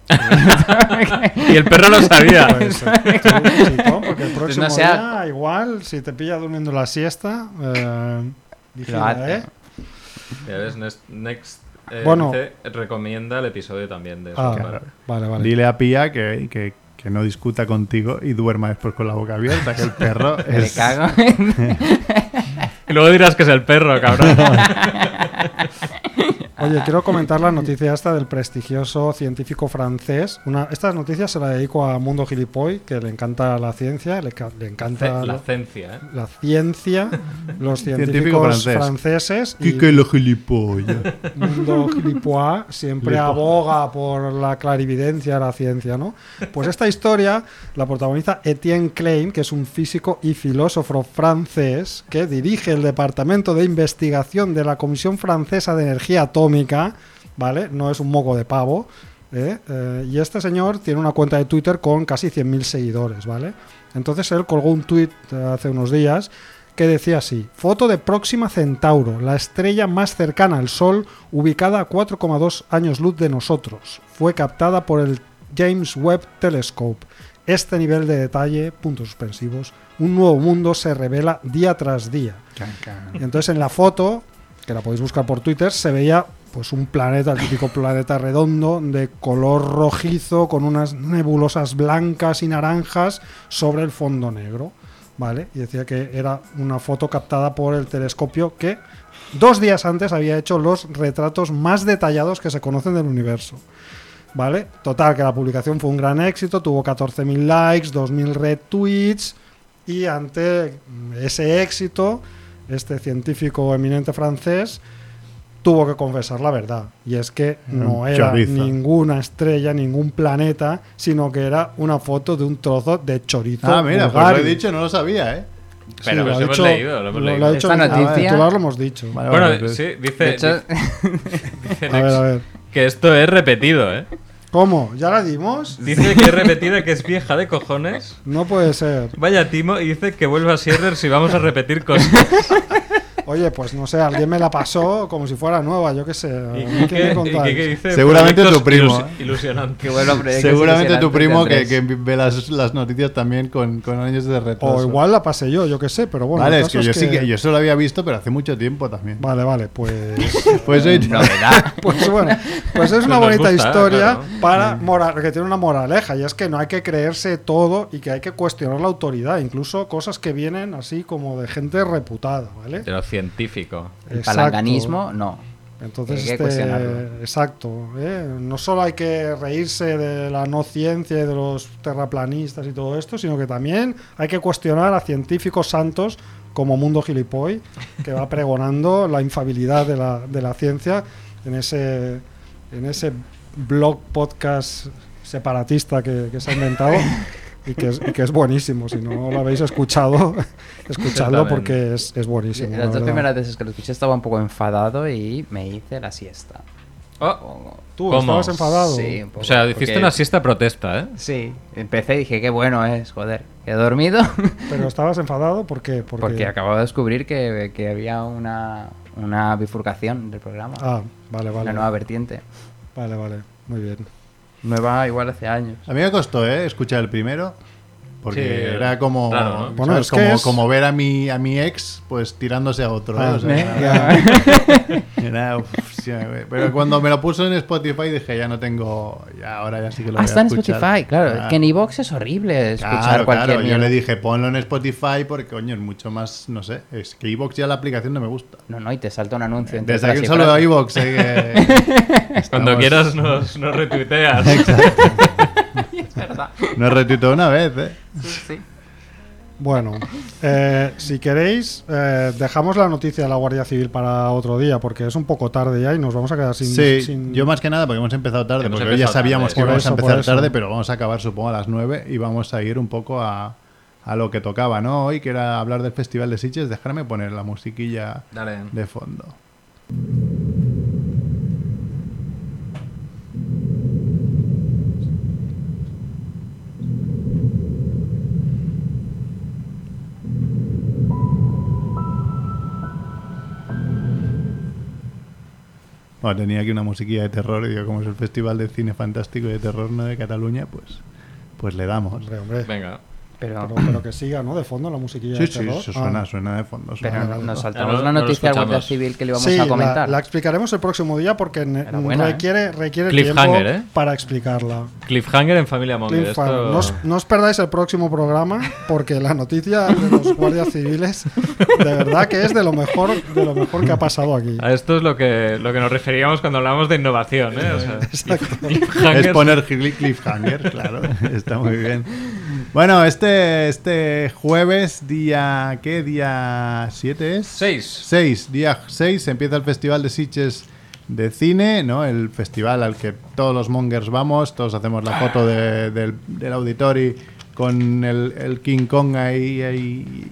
Y el perro lo sabía. Pues, eh, tú, chico, porque el próximo no sea- día, igual, si te pilla durmiendo la siesta, eh, vigila. ¿eh? Ya ves, Next, Next, eh, Bueno. dice, recomienda el episodio también de Ah, vale, vale. Dile a Pía que, que, que no discuta contigo y duerma después con la boca abierta, que el perro Me es. cago. Y luego dirás que es el perro, cabrón. Oye, quiero comentar la noticia esta del prestigioso científico francés. Una, esta noticia se la dedico a Mundo Gilipoy, que le encanta la ciencia, le, le encanta la ciencia, ¿eh? la ciencia, los Científico científicos francés. franceses y ¿Qué que lo gilipollas? Mundo Gilipois siempre aboga por la clarividencia de la ciencia, ¿no? Pues esta historia la protagoniza Etienne Klein, que es un físico y filósofo francés que dirige el Departamento de Investigación de la Comisión Francesa de Energía Atómica, ¿vale? No es un moco de pavo. ¿eh? Eh, y este señor tiene una cuenta de Twitter con casi 100.000 seguidores, ¿vale? Entonces él colgó un tweet eh, hace unos días que decía así, foto de Próxima Centauro, la estrella más cercana al Sol, ubicada a 4,2 años luz de nosotros. Fue captada por el James Webb Telescope. Este nivel de detalle, puntos suspensivos, un nuevo mundo se revela día tras día. Y entonces en la foto, que la podéis buscar por Twitter, se veía pues un planeta, el típico planeta redondo de color rojizo con unas nebulosas blancas y naranjas sobre el fondo negro, ¿vale? Y decía que era una foto captada por el telescopio que dos días antes había hecho los retratos más detallados que se conocen del universo. ¿Vale? Total, que la publicación fue un gran éxito, tuvo 14.000 likes, 2.000 retweets y ante ese éxito, este científico eminente francés tuvo que confesar la verdad. Y es que no Un era chorizo. ninguna estrella, ningún planeta, sino que era una foto de un trozo de chorizo. Ah, mira, pues lo he dicho, no lo sabía, ¿eh? Sí, Pero lo lo ha hemos dicho- leído, lo hemos leído. ha dicho Esta en- noticia- titular lo hemos dicho. Vale, Bueno, vale, pues- sí, dice, De hecho, dice A ver, Next a ver. que esto es repetido, ¿eh? ¿Cómo? ¿Ya la dimos? Dice que es repetida, que es vieja de cojones. No puede ser. Vaya timo y dice que vuelva a Sierrer si vamos a repetir cosas. Oye, pues no sé, alguien me la pasó como si fuera nueva, yo qué sé. Y ¿qué me y? Quique dice Seguramente tu primo, ilus- ¿eh? a proyectos Seguramente tu primo que, ve las, las noticias también con, con años de retraso. O igual la pasé yo, yo qué sé, pero bueno. vale, es que yo sí que yo eso lo había visto, pero hace mucho tiempo también. Vale, vale, pues. Pues Novedad. Pues bueno, pues es una bonita gusta, historia claro. para moral, que tiene una moraleja y es que no hay que creerse todo y que hay que cuestionar la autoridad, incluso cosas que vienen así como de gente reputada, ¿vale? De lo científico. El Exacto. palanganismo, no. Entonces, Hay que este, exacto. ¿eh? No solo hay que reírse de la no ciencia y de los terraplanistas y todo esto, sino que también hay que cuestionar a científicos santos como Mundo Gilipoy, que va pregonando la infabilidad de la, de la ciencia en ese, en ese blog podcast separatista que, que se ha inventado. Y que es, y que es buenísimo. Si no lo habéis escuchado, escuchadlo porque es, es buenísimo. la Las dos verdad. primeras veces que lo escuché estaba un poco enfadado y me hice la siesta. Oh, ¿Tú ¿Cómo? estabas enfadado? Sí, un poco, o sea, hiciste porque- una siesta protesta, ¿eh? Sí, empecé y dije, qué bueno es, joder. He dormido Pero estabas enfadado ¿por qué? Porque, porque acabo de descubrir que, que había una, una bifurcación del programa. Ah, vale, vale. una nueva vertiente. Vale, vale. Muy bien. Nueva igual hace años. A mí me costó, ¿eh? Escuchar el primero. Porque Sí, era como, raro, ¿no? ¿sabes? Bueno, es que como, es- como ver a mi, a mi ex pues tirándose a otro. O sea, ya. era- uf, sí, pero cuando me lo puso en Spotify dije, ya no tengo... Ya, ahora ya sí que lo Ah, voy está a en escuchar. Spotify, claro. Ah. Que en iVoox es horrible escuchar Claro, cualquier claro. Yo le dije, ponlo en Spotify porque, coño, es mucho más, no sé, es que iVoox ya la aplicación no me gusta. No, no, y te salta un anuncio. Desde aquí solo iVoox, eh, que Cuando quieras nos, nos retuiteas. Es verdad. Nos retuiteó una vez, ¿eh? Sí, sí. Bueno, eh, si queréis, eh, dejamos la noticia de la Guardia Civil para otro día, porque es un poco tarde ya y nos vamos a quedar sin. Sí, sin- yo más que nada porque hemos empezado tarde, Hemos porque ya sabíamos tarde. que íbamos a empezar tarde, pero vamos a acabar supongo a las 9 y vamos a ir un poco a, a lo que tocaba, ¿no? Hoy que era hablar del Festival de Sitges, dejarme poner la musiquilla Dale. de fondo. Bueno, tenía aquí una musiquilla de terror y digo, como es el Festival de Cine Fantástico y de Terror ¿no? de Cataluña, pues, pues le damos. Hombre, hombre. Venga. Pero, Pero, pero que siga, ¿no? De fondo la musiquilla Sí, de sí, terror. eso Ah. suena, suena de fondo. pero suena de vale, fondo. nos saltamos la noticia de Guardia. Civil que le íbamos Sí, a la, comentar. la explicaremos el próximo día porque buena, ¿eh? requiere, requiere Cliffhanger, tiempo ¿eh? para explicarla. Cliffhanger en Familia Monger. Esto... No, os, no os perdáis el próximo programa porque la noticia de los guardias civiles de verdad que es de lo mejor de lo mejor que ha pasado aquí. A esto es lo que, lo que nos referíamos cuando hablamos de innovación, ¿eh? O sea, Exacto. cliffhanger. Es poner cli- cliffhanger, claro. Está muy bien. Bueno, este, este jueves, día. ¿Qué? ¿Día 7 es? Seis. 6, día 6, empieza el Festival de Sitges de Cine, ¿no? El festival al que todos los mongers vamos, todos hacemos la foto de- del, del auditorio con el, el King Kong ahí, ahí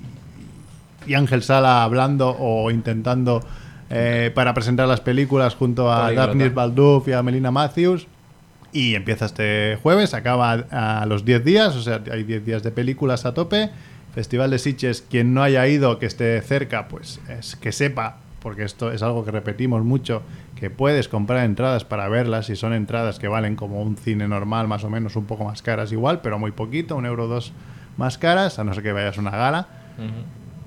y Ángel Sala hablando o intentando eh, para presentar las películas junto a. Daphne Baldouf y a Melina Matthews. Y empieza este jueves, acaba a los 10 días, o sea, hay 10 días de películas a tope. Festival de Sitges, quien no haya ido, que esté cerca, pues es que sepa, porque esto es algo que repetimos mucho, que puedes comprar entradas para verlas y son entradas que valen como un cine normal, más o menos un poco más caras igual, pero muy poquito, un euro dos más caras, a no ser que vayas a una gala.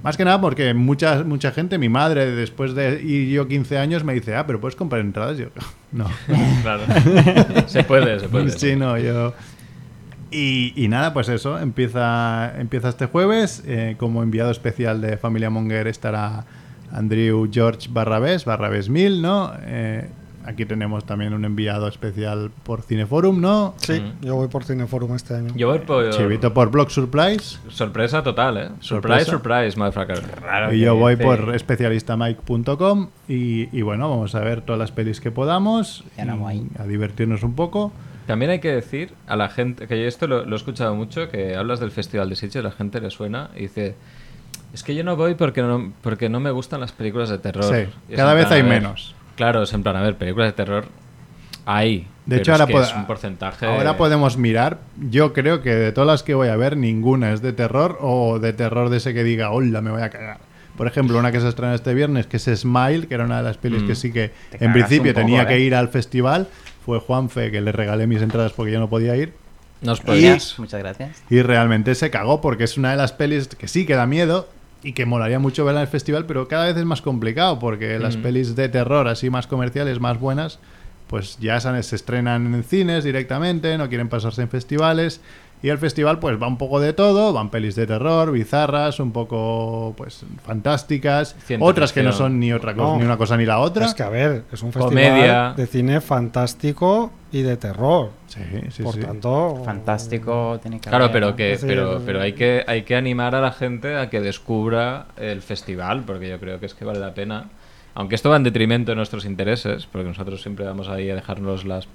Más que nada porque mucha, mucha gente, mi madre, después de ir yo 15 años, me dice, ah, pero puedes comprar entradas. Yo, no. Claro. se puede, se puede. Sí, no, yo. Y, y nada, pues eso, empieza, empieza este jueves. eh, como enviado especial de Familia Monger estará Andrew George Barrabés, Barrabés 1000, ¿no? Eh, aquí tenemos también un enviado especial por Cineforum, ¿no? Sí, Ujú. yo voy por Cineforum este año. Yo voy por... Chivito por Blog Surprise. Sorpresa total, ¿eh? Surprise, surprise, motherfucker. Claro y yo voy por especialistamike.com y, y bueno, vamos a ver todas las pelis que podamos Ya no y voy. a divertirnos un poco. También hay que decir a la gente, que yo esto lo, lo he escuchado mucho, que hablas del Festival de Sitges, la gente le suena y dice, es que yo no voy porque no, porque no me gustan las películas de terror. Sí, cada vez hay menos. Claro, es en plan, a ver, películas de terror hay. De hecho, es ahora, que pod- es un porcentaje... ahora podemos mirar. Yo creo que de todas las que voy a ver, ninguna es de terror o de terror de ese que diga, hola, me voy a cagar. Por ejemplo, una que se estrena este viernes, que es Smile, que era una de las pelis Mm. que sí que Te en principio poco, tenía ¿eh? que ir al festival. Fue Juanfe que le regalé mis entradas porque yo no podía ir. Nos Y- podrías... Muchas gracias. Y realmente se cagó porque es una de las pelis que sí que da miedo y que molaría mucho verla en el festival, pero cada vez es más complicado porque las Mm. pelis de terror así más comerciales, más buenas, pues ya se se estrenan en cines directamente, no quieren pasarse en festivales. Y el festival pues va un poco de todo, van pelis de terror, bizarras, un poco pues fantásticas, otras que no son ni otra cosa, No. ni una cosa ni la otra. Es que a ver, es un festival Comedia. de cine fantástico y de terror. Sí, sí, Por sí. tanto, Fantástico, tiene que Claro, haber, pero ¿no? que Sí, pero, sí. pero hay que hay que animar a la gente a que descubra el festival, porque yo creo que es que vale la pena. Aunque esto va en detrimento de nuestros intereses, porque nosotros siempre vamos ahí a dejarnos las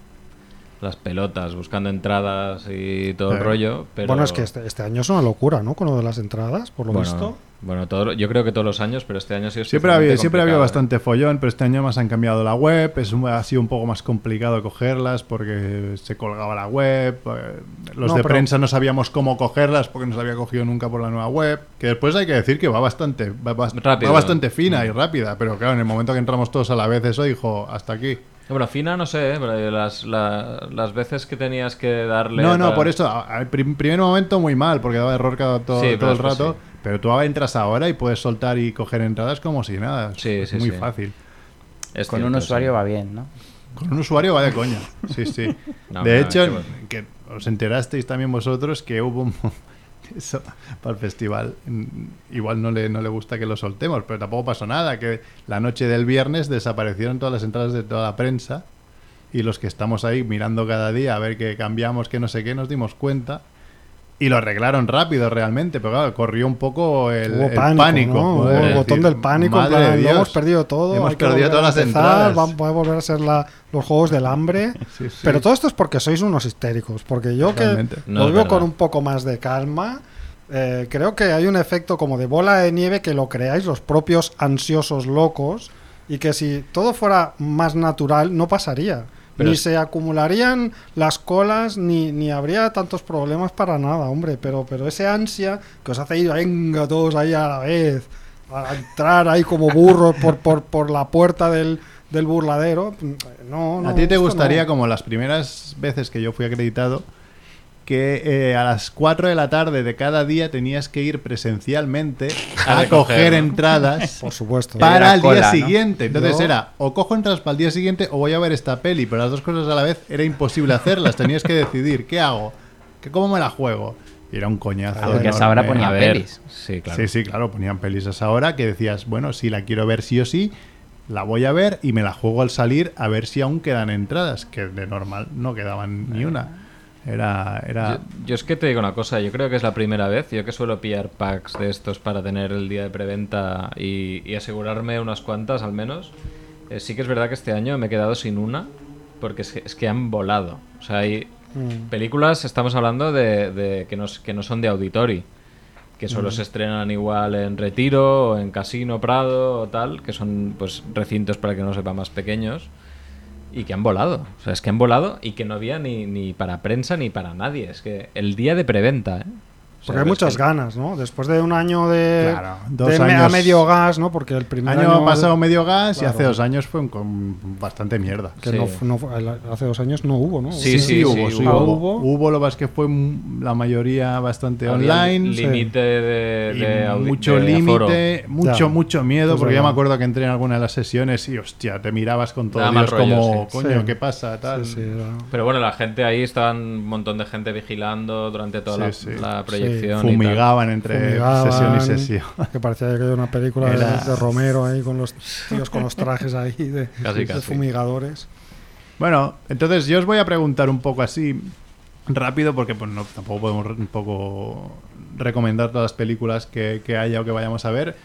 las pelotas, buscando entradas y todo el Eh, rollo. Pero, Bueno, es que este, este año es una locura, ¿no? Con lo de las entradas, por lo bueno, visto. bueno, todo, yo creo que todos los años, pero este año ha sido Siempre ha habido, siempre ha habido ¿eh? bastante follón, pero este año más han cambiado la web, es un- ha sido un poco más complicado cogerlas porque se colgaba la web, eh, los No, de pero- prensa no sabíamos cómo cogerlas porque no se había cogido nunca por la nueva web, que después hay que decir que va bastante, va, bas- Rápido. va bastante fina y rápida, pero claro, en el momento que entramos todos a la vez eso dijo, hasta aquí. Bueno, fina no sé, ¿eh? pero las, la- las veces que tenías que darle. No, no, para- por eso, al prim- primer momento muy mal, porque daba error cada todo, Sí, pero todo el rato, sí. pero tú entras ahora y puedes soltar y coger entradas como si nada, Sí, es sí, muy sí. fácil. Es Con cierto, un sí. usuario va bien, ¿no? Con un usuario va de coña. Sí, sí. No, de no, hecho, que os enterasteis también vosotros que hubo un... Eso, para el festival. mm, Igual no le, no le gusta que lo soltemos, pero tampoco pasó nada. Que la noche del viernes desaparecieron todas las entradas de toda la prensa y los que estamos ahí mirando cada día a ver qué cambiamos, qué no sé qué, nos dimos cuenta. Y lo arreglaron rápido realmente, pero claro, corrió un poco el, Hubo el pánico, pánico. ¿no? poder Hubo el decir, botón del pánico, en "Madre plan, de lo Dios, hemos perdido todo. Hemos hay que perdido todas a las empezar, entradas. a volver a ser la- los juegos del hambre. Sí, sí. Pero todo esto es porque sois unos histéricos. Porque yo que No os veo con un poco más de calma, eh, creo que hay un efecto como de bola de nieve que lo creáis los propios ansiosos locos y que si todo fuera más natural no pasaría. Pero ni es- se acumularían las colas, ni, ni habría tantos problemas para nada, hombre. Pero, pero ese ansia que os hace ir, venga, todos ahí a la vez, a entrar ahí como burros por, por, por la puerta del, del burladero, no, no. ¿A ti te gustaría, no. como las primeras veces que yo fui acreditado, que eh, a las 4 de la tarde de cada día tenías que ir presencialmente A a, recoger, coger ¿no? entradas Por supuesto. para el día cola, ¿no? siguiente? Entonces Yo- era, o cojo entradas para el día siguiente o voy a ver esta peli, pero las dos cosas a la vez era imposible hacerlas. Tenías que decidir, ¿qué hago? ¿Qué, ¿Cómo me la juego? Y era un coñazo. Porque a esa hora pelis. Sí, claro. Sí, sí, claro, ponían pelis a esa hora que decías, bueno, si la quiero ver sí o sí, la voy a ver y me la juego al salir a ver si aún quedan entradas, que de normal no quedaban ni una. Era, era... Yo, yo es que te digo una cosa, yo creo que es la primera vez, yo que suelo pillar packs de estos para tener el día de preventa y, y asegurarme unas cuantas al menos, eh, sí que es verdad que este año me he quedado sin una, porque es que, es que han volado. O sea, hay Mm. películas, estamos hablando de, de que, no, s- que no son de auditori, que solo se estrenan igual en Retiro o en Casino Prado o tal, que son pues recintos para que no sepa más pequeños. Y que han volado. O sea, es que han volado y que no había ni, ni para prensa ni para nadie. Es que el día de preventa, ¿eh? O sea, Porque hay muchas que- ganas, ¿no? Después de un año de, Claro, dos de me- a años- medio gas, ¿no? Porque el primer año, año, pasado medio gas y hace dos años fue un, con bastante mierda. que Sí. no, hace dos años no hubo, ¿no? Sí, sí, hubo, sí, sí, hubo. hubo. Hubo, lo que pasa es que fue la mayoría bastante había online. sí. Límite de, de mucho límite, mucho, Ya. mucho miedo, Pues porque yo verdad. me acuerdo que entré en alguna de las sesiones y hostia, te mirabas con todo Dios rollo, como, sí. coño, Sí. ¿qué pasa? Tal. Sí, sí, era- Pero bueno, la gente ahí, estaban un montón de gente vigilando durante toda Sí, la, sí. la proyección. Fumigaban entre Fumigaban, sesión y sesión. Que parecía que era una película de- Era- de, Romero ahí con los tíos con los trajes ahí de, Casi, de casi. fumigadores. Bueno, entonces yo os voy a preguntar un poco así rápido porque pues no, tampoco podemos un poco recomendar todas las películas que, que haya o que vayamos a ver.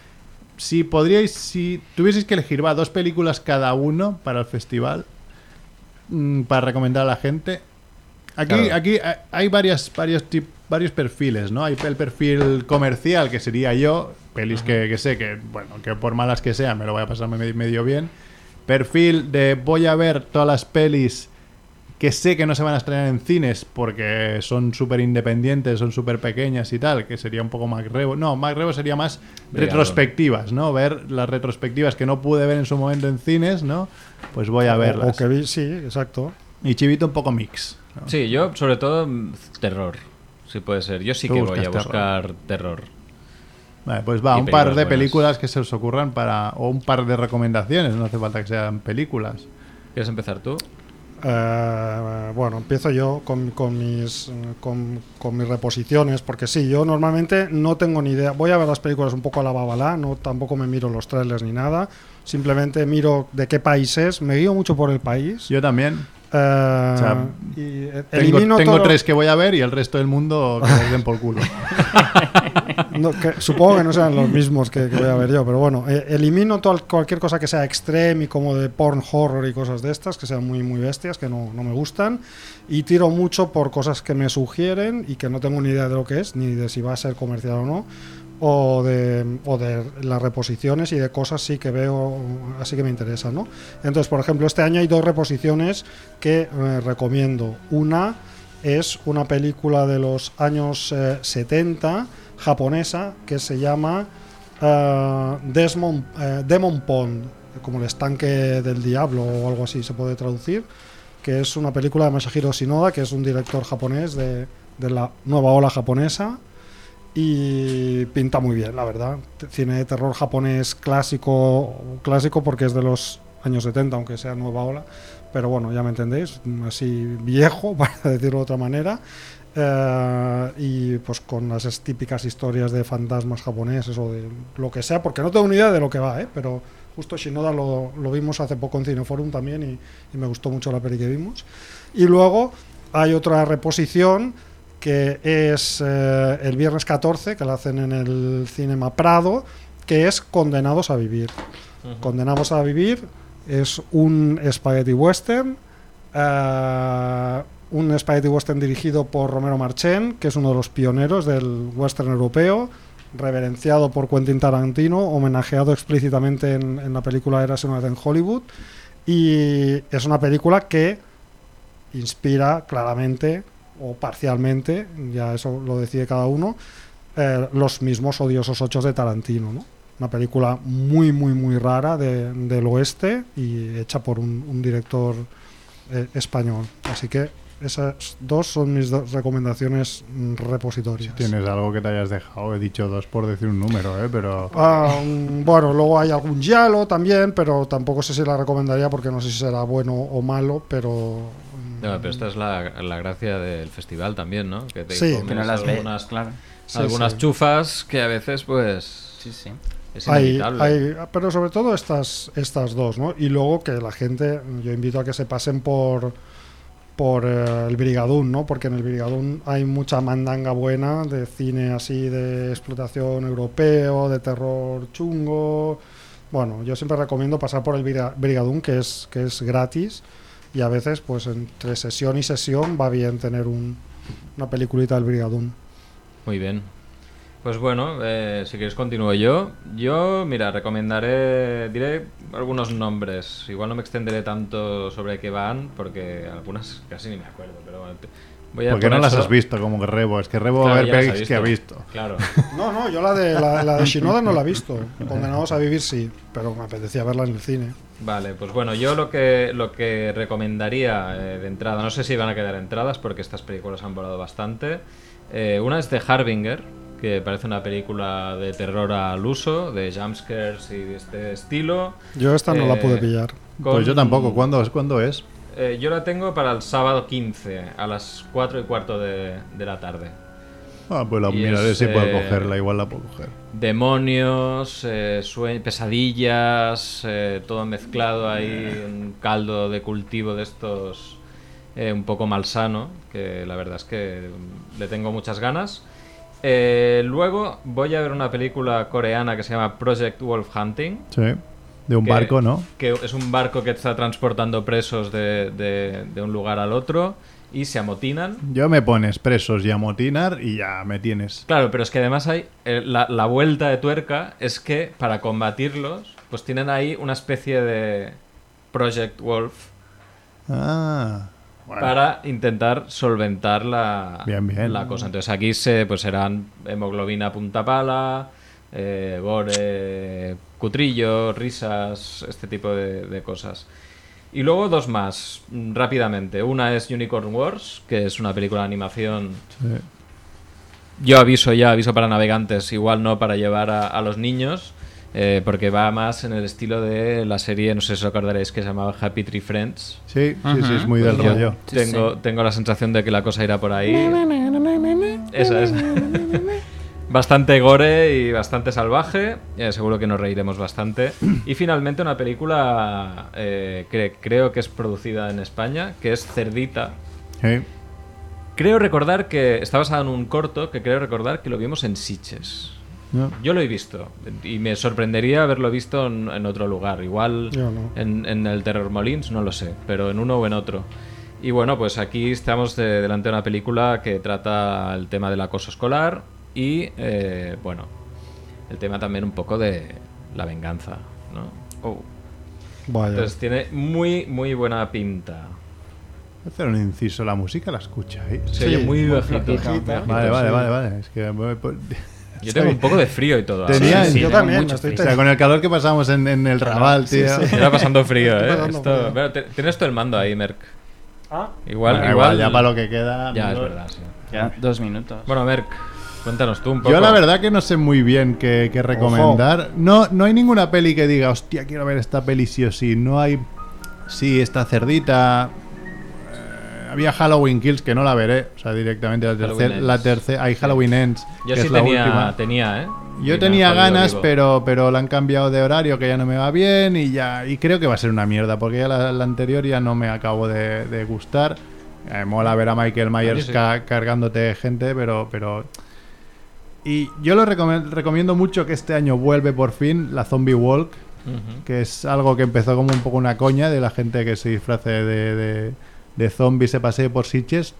Si podríais, si tuvieseis que elegir, va, dos películas cada uno para el festival mm, para recomendar a la gente. Aquí, Claro. aquí ha- hay varias, varios, tip- varios perfiles, ¿no? Hay el perfil comercial, que sería yo, pelis que, que sé que, bueno, que por malas que sean, me lo voy a pasar medio, medio bien. Perfil de voy a ver todas las pelis que sé que no se van a estrenar en cines porque son súper independientes, son súper pequeñas y tal, que sería un poco MacRevo. No, MacRevo sería más Brigado. retrospectivas, ¿no? Ver las retrospectivas que no pude ver en su momento en cines, ¿no? Pues voy a O- verlas. O, que vi, sí, exacto. Y Chivito un poco mix. ¿No? Sí, yo sobre todo mm, terror, si puede ser. Yo sí Tú que voy a buscar terror. Vale, pues va, Y un par de películas buenas. películas que se os ocurran para. o un par de recomendaciones, no hace falta que sean películas. ¿Quieres empezar tú? Eh, bueno, empiezo yo con, con mis, con, con mis reposiciones, porque sí, yo normalmente no tengo ni idea. Voy a ver las películas un poco a la babalá, no, tampoco me miro los trailers ni nada. Simplemente miro de qué país es, me guío mucho por el país. Yo también. O sea, y eh, Tengo, todo- tres que voy a ver y el resto del mundo que les den por culo. no, que supongo que no sean los mismos que, que voy a ver yo, pero bueno, eh, elimino todo- cualquier cosa que sea extreme y como de porn horror y cosas de estas, que sean muy, muy bestias, que no, no me gustan, y tiro mucho por cosas que me sugieren y que no tengo ni idea de lo que es, ni de si va a ser comercial o no, o de, las reposiciones y de cosas sí que veo, así que me interesan, ¿no? Entonces, por ejemplo, este año hay dos reposiciones que eh, recomiendo. Una es una película de los años eh, 70 japonesa que se llama eh, eh, Demon Pond, como el estanque del diablo o algo así se puede traducir, que es una película de Masahiro Shinoda, que es un director japonés de, de la nueva ola japonesa y pinta muy bien, la verdad. Cine de terror japonés clásico, clásico porque es de los años 70, aunque sea nueva ola, pero bueno, ya me entendéis, así viejo, para decirlo de otra manera. Eh, y pues con las típicas historias de fantasmas japoneses o de lo que sea, porque no tengo ni idea de lo que va, ¿eh? pero justo Shinoda lo, lo vimos hace poco en Cineforum también y, y me gustó mucho la peli que vimos. Y luego hay otra reposición que es eh, el viernes 14, que la hacen en el Cinema Prado, que es Condenados a Vivir. Condenados a Vivir es un spaghetti western, eh, un spaghetti western dirigido por Romero Marchén, que es uno de los pioneros del western europeo, reverenciado por Quentin Tarantino, homenajeado explícitamente en, en la película Eras una vez en Hollywood, y es una película que inspira claramente o parcialmente, ya eso lo decide cada uno, eh, los mismos odiosos ocho de Tarantino, ¿no? Una película muy, muy, muy rara de- del oeste y hecha por un, un director eh, español. Así que esas dos son mis dos recomendaciones mm, repositorias. Tienes algo que te hayas dejado. He dicho dos por decir un número, ¿eh? Pero... Ah, bueno, luego hay algún Yalo también, pero tampoco sé si la recomendaría porque no sé si será bueno o malo, pero... No, pero esta es la, la gracia del festival también, ¿no? Que te Sí. comes Que no las algunas, claro. Sí, algunas sí. chufas que a veces, pues, Sí, sí. es Hay, inevitable. hay- pero sobre todo estas, estas dos, ¿no? Y luego que la gente, yo invito a que se pasen por por eh, el Brigadún, ¿no? Porque en el Brigadún hay mucha mandanga buena de cine así de explotación europeo, de terror chungo. Bueno, yo siempre recomiendo pasar por el Briga- Brigadún, que es, que es gratis, y a veces, pues entre sesión y sesión va bien tener un, una peliculita del Brigadún. Muy bien. Pues bueno, eh, si quieres continúo yo. Yo, mira, recomendaré, diré algunos nombres. Igual no me extenderé tanto sobre qué van, porque algunas casi ni me acuerdo, pero bueno, te- voy a ¿Por qué no las solo- has visto como que Rebo? Es que Rebo Claro, a ver pelis que ha visto. Claro. No, no, yo la de, la, la de Shinoda no la he visto. Condenados a vivir sí, pero me apetecía verla en el cine. Vale, pues bueno, yo lo que, lo que recomendaría eh, de entrada, no sé si van a quedar entradas porque estas películas han volado bastante. Eh, una es de Harbinger, que parece una película de terror al uso, de jumpscares y de este estilo. Yo esta no la Eh, pude pillar. con- Pues yo tampoco. ¿Cuándo es? ¿Cuándo es? Eh, yo la tengo para el sábado 15, a las 4 y cuarto de, de la tarde. Ah, pues la miraré si puedo eh, cogerla. Igual la puedo coger. Demonios, eh, sue- pesadillas, eh, todo mezclado ahí, un caldo de cultivo de estos eh, un poco malsano, que la verdad es que le tengo muchas ganas. Eh, luego voy a ver una película coreana que se llama Project Wolf Hunting. Sí. De un que- barco, ¿no? Que es un barco que está transportando presos de, de- de un lugar al otro y se amotinan. Yo me pones presos y a motinar y ya me tienes. Claro, pero es que además hay eh, la, la vuelta de tuerca es que para combatirlos, pues tienen ahí una especie de Project Wolf Ah. Bueno. para intentar solventar la, Bien, bien. la cosa. Entonces aquí se, pues serán hemoglobina punta pala, eh, gore, cutrillo, risas, este tipo de, de cosas. Y luego dos más, rápidamente. Una es Unicorn Wars, que es una película de animación Sí. yo aviso ya, aviso para navegantes, igual no para llevar a, a los niños, eh, porque va más en el estilo de la serie, no sé si os acordaréis, que se llamaba Happy Tree Friends. Sí, sí, sí, es muy del Pues rollo. Tengo, sí. tengo la sensación de que la cosa irá por ahí. Esa es. Bastante gore y bastante salvaje. eh, seguro que nos reiremos bastante. Y finalmente una película eh, que creo que es producida en España, que es Cerdita. Sí. Creo recordar que está basada en un corto que creo recordar que lo vimos en Sitges. ¿no? Yo lo he visto y me sorprendería haberlo visto en, en otro lugar. Igual no. en, en el Terror Molins, no lo sé, pero en uno o en otro. Y bueno, pues aquí estamos de- delante de una película que trata el tema del acoso escolar y, eh, bueno, el tema también un poco de la venganza, ¿no? Oh. Vaya. Entonces tiene muy, muy buena pinta. Voy a hacer un inciso. La música la escucháis. Se oye muy muy bajito. Vale, vale, sí. vale, vale. Es que me- Yo tengo un poco de frío y todo. Tenía- ahora. Sí, yo tengo también, estoy O sea, con el calor que pasamos en, en el Raval, Sí, tío. sí. Me está pasando frío, Estoy ¿eh? pasando Esto- frío. pero te- tienes tú el mando ahí, Merck. Ah, Igual, Bueno, igual, ya para lo que queda. Ya, es verdad, sí. Ya, dos minutos. Bueno, Merck, cuéntanos tú un poco. Yo la verdad que no sé muy bien qué, qué recomendar. No, no hay ninguna peli que diga, hostia, quiero ver esta peli sí o sí. No hay... Sí, esta cerdita... eh, había Halloween Kills que no la veré. O sea, directamente la tercera... La tercera hay Halloween Ends. Yo que sí es la tenía, última. tenía, ¿eh? Yo tenía ganas, pero, pero la han cambiado de horario, que ya no me va bien y ya y creo que va a ser una mierda, porque ya la, la anterior ya no me acabo de, de gustar. Eh, mola ver a Michael Myers sí. ca- cargándote gente, pero, pero... Y yo lo recomiendo mucho que este año vuelve por fin la Zombie Walk, que es algo que empezó como un poco una coña de la gente que se disfrace de, de, de zombies, se pasee por Sitges,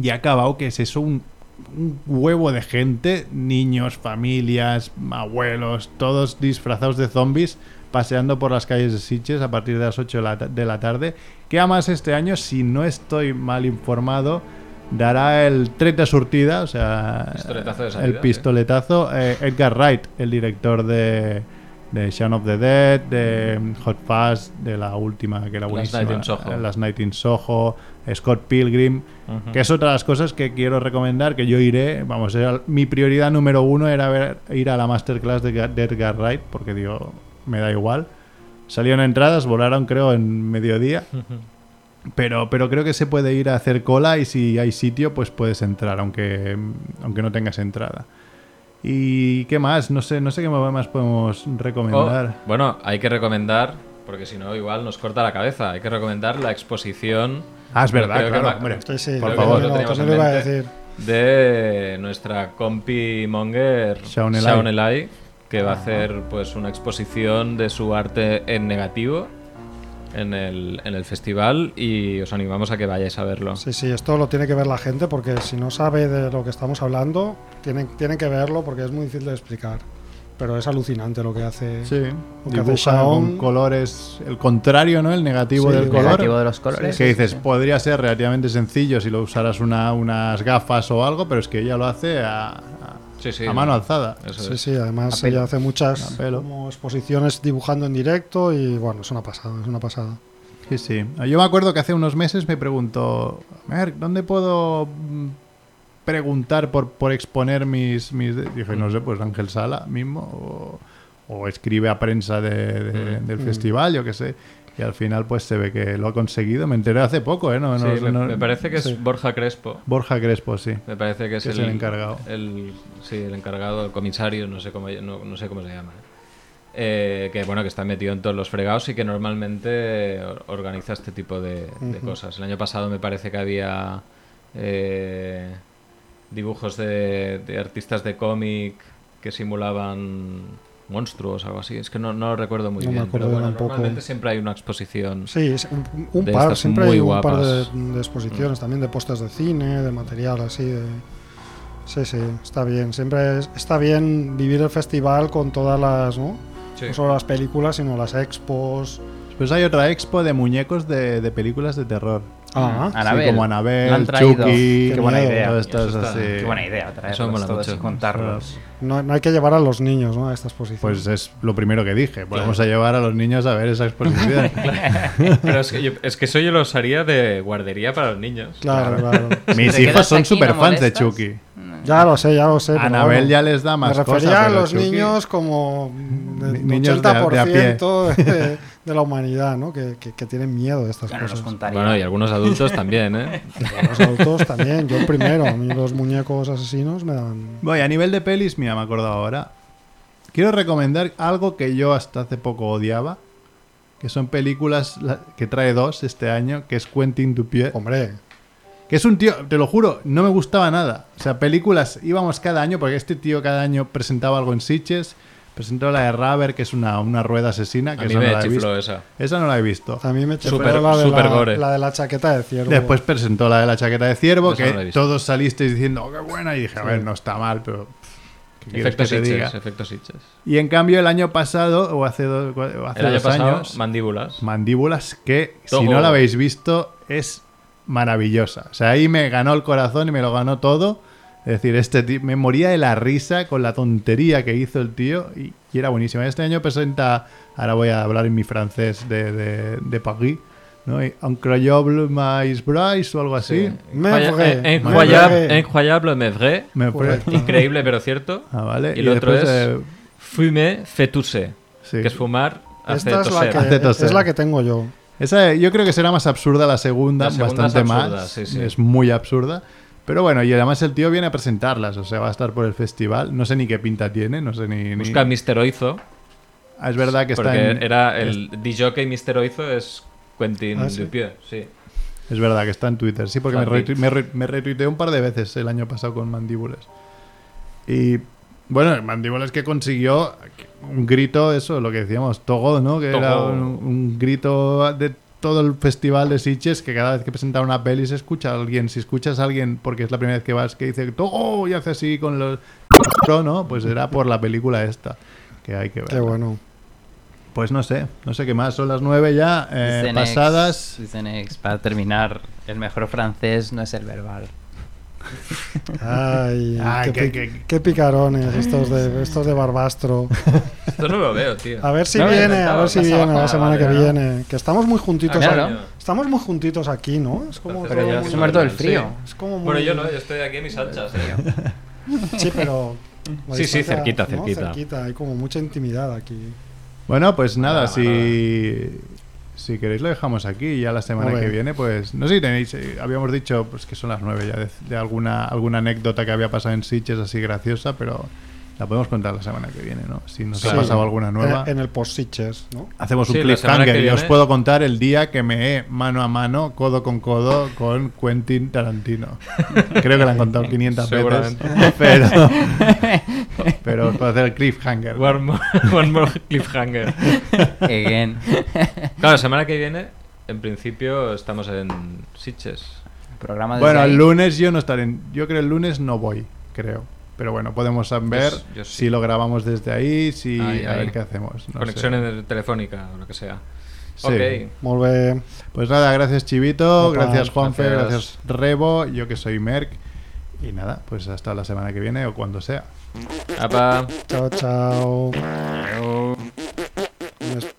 y ha acabado que es eso, un, un huevo de gente, niños, familias, abuelos, todos disfrazados de zombies, paseando por las calles de Sitges a partir de las 8 de la, de la tarde, que además este año, si no estoy mal informado, dará el tret de surtida, o sea, Pistoletazo de salida, el pistoletazo, eh, Edgar Wright, el director de, de Shaun of the Dead, de Hot Fuzz, de la última que era buenísima, Night in Soho. eh, Night in Soho, Scott Pilgrim, que es otra de las cosas que quiero recomendar, que yo iré, vamos, era- mi prioridad número uno era ver- ir a la masterclass de, Ga- de Edgar Wright, porque digo, me da igual. Salieron entradas, volaron creo en mediodía, Ujú. Pero, pero creo que se puede ir a hacer cola y si hay sitio, pues puedes entrar, aunque, aunque no tengas entrada. ¿Y qué más? No sé, no sé qué más podemos Oh, recomendar. bueno, hay que recomendar, porque si no, igual nos corta la cabeza. Hay que recomendar la exposición. Ah, es verdad, claro, hombre. sí, sí. Por favor. lo No, teníamos también en lo iba a decir. De nuestra compi monger Shaun Eli, que va a hacer pues una exposición de su arte en negativo en el, en el festival y os animamos a que vayáis a verlo. Sí, sí, esto lo tiene que ver la gente porque si no sabe de lo que estamos hablando, tienen, tienen que verlo porque es muy difícil de explicar. Pero es alucinante lo que hace. Sí, Lo que hace con colores, el contrario, ¿no? El negativo Sí, del el color. negativo de los colores. que dices, Sí. podría ser relativamente sencillo si lo usaras una, unas gafas o algo, pero es que ella lo hace a- Sí, sí. a mano alzada. Eso Sí, es. sí, además ella hace muchas como exposiciones dibujando en directo y bueno, es una pasada, es una pasada. Sí, sí. Yo me acuerdo que hace unos meses me preguntó, Merck, ¿dónde puedo mm, preguntar por, por exponer mis, mis... de-?" Dije, no sé, pues Ángel Sala mismo, o, o escribe a prensa de- de- Mm. del Mm. festival, yo qué sé. Y al final pues se ve que lo ha conseguido. Me enteré hace poco, ¿eh? No, Sí, no- me, no- me parece que es. Borja Crespo. Borja Crespo, sí. Me parece que es, Que es el encargado. el- sí, el encargado, el comisario, no sé cómo, no, no sé cómo se llama. Eh, que bueno, que está metido en todos los fregados y que normalmente or- organiza este tipo de, cosas. El año pasado me parece que había eh, dibujos de, de artistas de cómic que simulaban monstruos o algo así. Es que no, no lo recuerdo muy No me bien. Pero acuerdo bueno, tampoco. normalmente siempre hay una exposición. Sí, es un, par, siempre hay un par de, exposiciones también de postes de cine, de material así de... Sí, sí, está bien. Siempre es- está bien vivir el festival con todas las, ¿no? Sí. No solo las películas, sino las expos. Después hay otra expo de muñecos de, de películas de terror. Ah, Sí, Anabel. como Anabel, La han traído. Chucky, Qué buena idea. todas estas Eso está- así. Qué buena idea traerlos todos mucho. y contarlos. no, no hay que llevar a los niños ¿no? a esta exposición. Pues es lo primero que dije. Vamos a llevar a los niños a ver esa exposición. Pero es que, yo- es que eso yo lo usaría de guardería para los niños. claro, claro. Mis ¿Te hijos son no fans de? Chucky. Ya lo sé, ya lo sé. A pero Anabel bueno. ya les da más Me refería cosas, a pero los Chucky- niños como del niños de a- de a pie. 80% de, de la humanidad, ¿no? Que, que- que tienen miedo de estas cosas. Bueno, y algunos adultos también, ¿eh? Los adultos también, yo primero. A mí los muñecos asesinos me dan... Voy, a nivel de pelis, mira, me he acordado ahora. Quiero recomendar algo que yo hasta hace poco odiaba, que son películas la- que trae dos este año, que es Quentin Dupieux. Hombre, Que es un tío, te lo juro, no me gustaba nada. O sea, películas íbamos cada año, porque este tío cada año presentaba algo en Sitges. Presentó la de Rubber, que es una, una rueda asesina, que A mí esa no la he visto. esa. Esa no la he visto. a mí me chifló Super- la, de super la, gore. la de la chaqueta de ciervo. Después presentó la de la chaqueta de ciervo, Esa que no todos salisteis diciendo, oh, qué buena. Y dije, a ver, no está mal, pero. ¿qué quieres Efectos? Sitches, efectos Sitches. Y en cambio, el año pasado, o hace, dos- o hace El año dos pasado, años, mandíbulas. Mandíbulas, que si no la habéis visto, es maravillosa. O sea, ahí me ganó el corazón y me lo ganó todo. Es decir, este tío, me moría de la risa con la tontería que hizo el tío y, y era buenísima. Este año presenta, ahora voy a hablar en mi francés de, de, de París, ¿no? Incroyable Mais Bryce o algo así. Vrai, eh, me Incroyable, mais vrai. Increíble pero cierto. Ah, vale. Y el otro es eh, Fumer tousser. sí. Que es fumar, hace Esta es la, toser. que, Hace toser. es la que tengo yo. Esa, yo creo que será más absurda la segunda, La segunda bastante es absurda, más. sí, sí. Es muy absurda. Pero bueno, y además el tío viene a presentarlas, o sea, va a estar por el festival. No sé ni qué pinta tiene, no sé ni. ni- Busca Mr. Oizo. Ah, es verdad que está Porque en. era el DJ Mr. Oizo es Quentin Ah, ¿sí? Dupieux, sí. Es verdad que está en Twitter, sí, porque me, Está re- me retuiteé un par de veces el año pasado con Mandíbulas. Y bueno, Mandíbulas que consiguió un grito, eso, lo que decíamos, Togo, ¿no? Que era un, un grito de todo el festival de Sitges, que cada vez que presenta una peli se escucha a alguien. Si escuchas a alguien, porque es la primera vez que vas, que dice Togo y hace así con los. ¿no? Pues era por la película esta, que hay que ver. Qué bueno. Pues no sé, no sé qué más. Son las nueve ya, eh, pasadas. para terminar, el mejor francés no es el verbal. Ay, Ay, qué, qué- pi- qué- qué picarones estos de, estos de Barbastro. Esto no lo veo, tío. A ver si No, viene, a ver si viene la Ah, semana vale, que viene. Que estamos muy juntitos Ah, aquí. claro. Estamos muy juntitos aquí, ¿no? Es como, Pero todo ya muy- se me ha muerto el Sí. frío. es como muy... Bueno, yo no, yo estoy aquí en mis anchas. Sí, pero... Sí, sí, cerquita, ¿no? cerquita. Hay como mucha intimidad aquí. Bueno, pues nada, Nada, si, si queréis lo dejamos aquí. Y ya la semana que viene, pues no sé si tenéis, eh, habíamos dicho pues que son las nueve ya de, de alguna, alguna anécdota que había pasado en Sitges así graciosa, pero la podemos contar la semana que viene, ¿no? Si nos Sí. ha pasado alguna nueva. En, el post-Sitches, ¿no? Hacemos un Sí, la cliffhanger que y os puedo contar el día que me he mano a mano, codo con codo, con Quentin Tarantino. Creo que lo han contado 500 veces. Pero, pero os puedo hacer el cliffhanger. One more, one more cliffhanger. Again. Claro, la semana que viene, en principio, estamos en Sitges. Programa Bueno, el lunes yo no estaré. en- Yo creo el lunes no voy, creo. Pero bueno, podemos ver Yo- yo sí. si lo grabamos desde ahí, si Ahí, a ahí. ver qué hacemos. no sé. en- telefónica o lo que sea. Sí. Ok. Molt bé. Pues nada, gracias Chivito, Opa, gracias Juanfe, gracias. gracias Rebo, yo que soy Merck. Y nada, pues hasta la semana que viene o cuando sea. Apa. Chao, chao. Mes-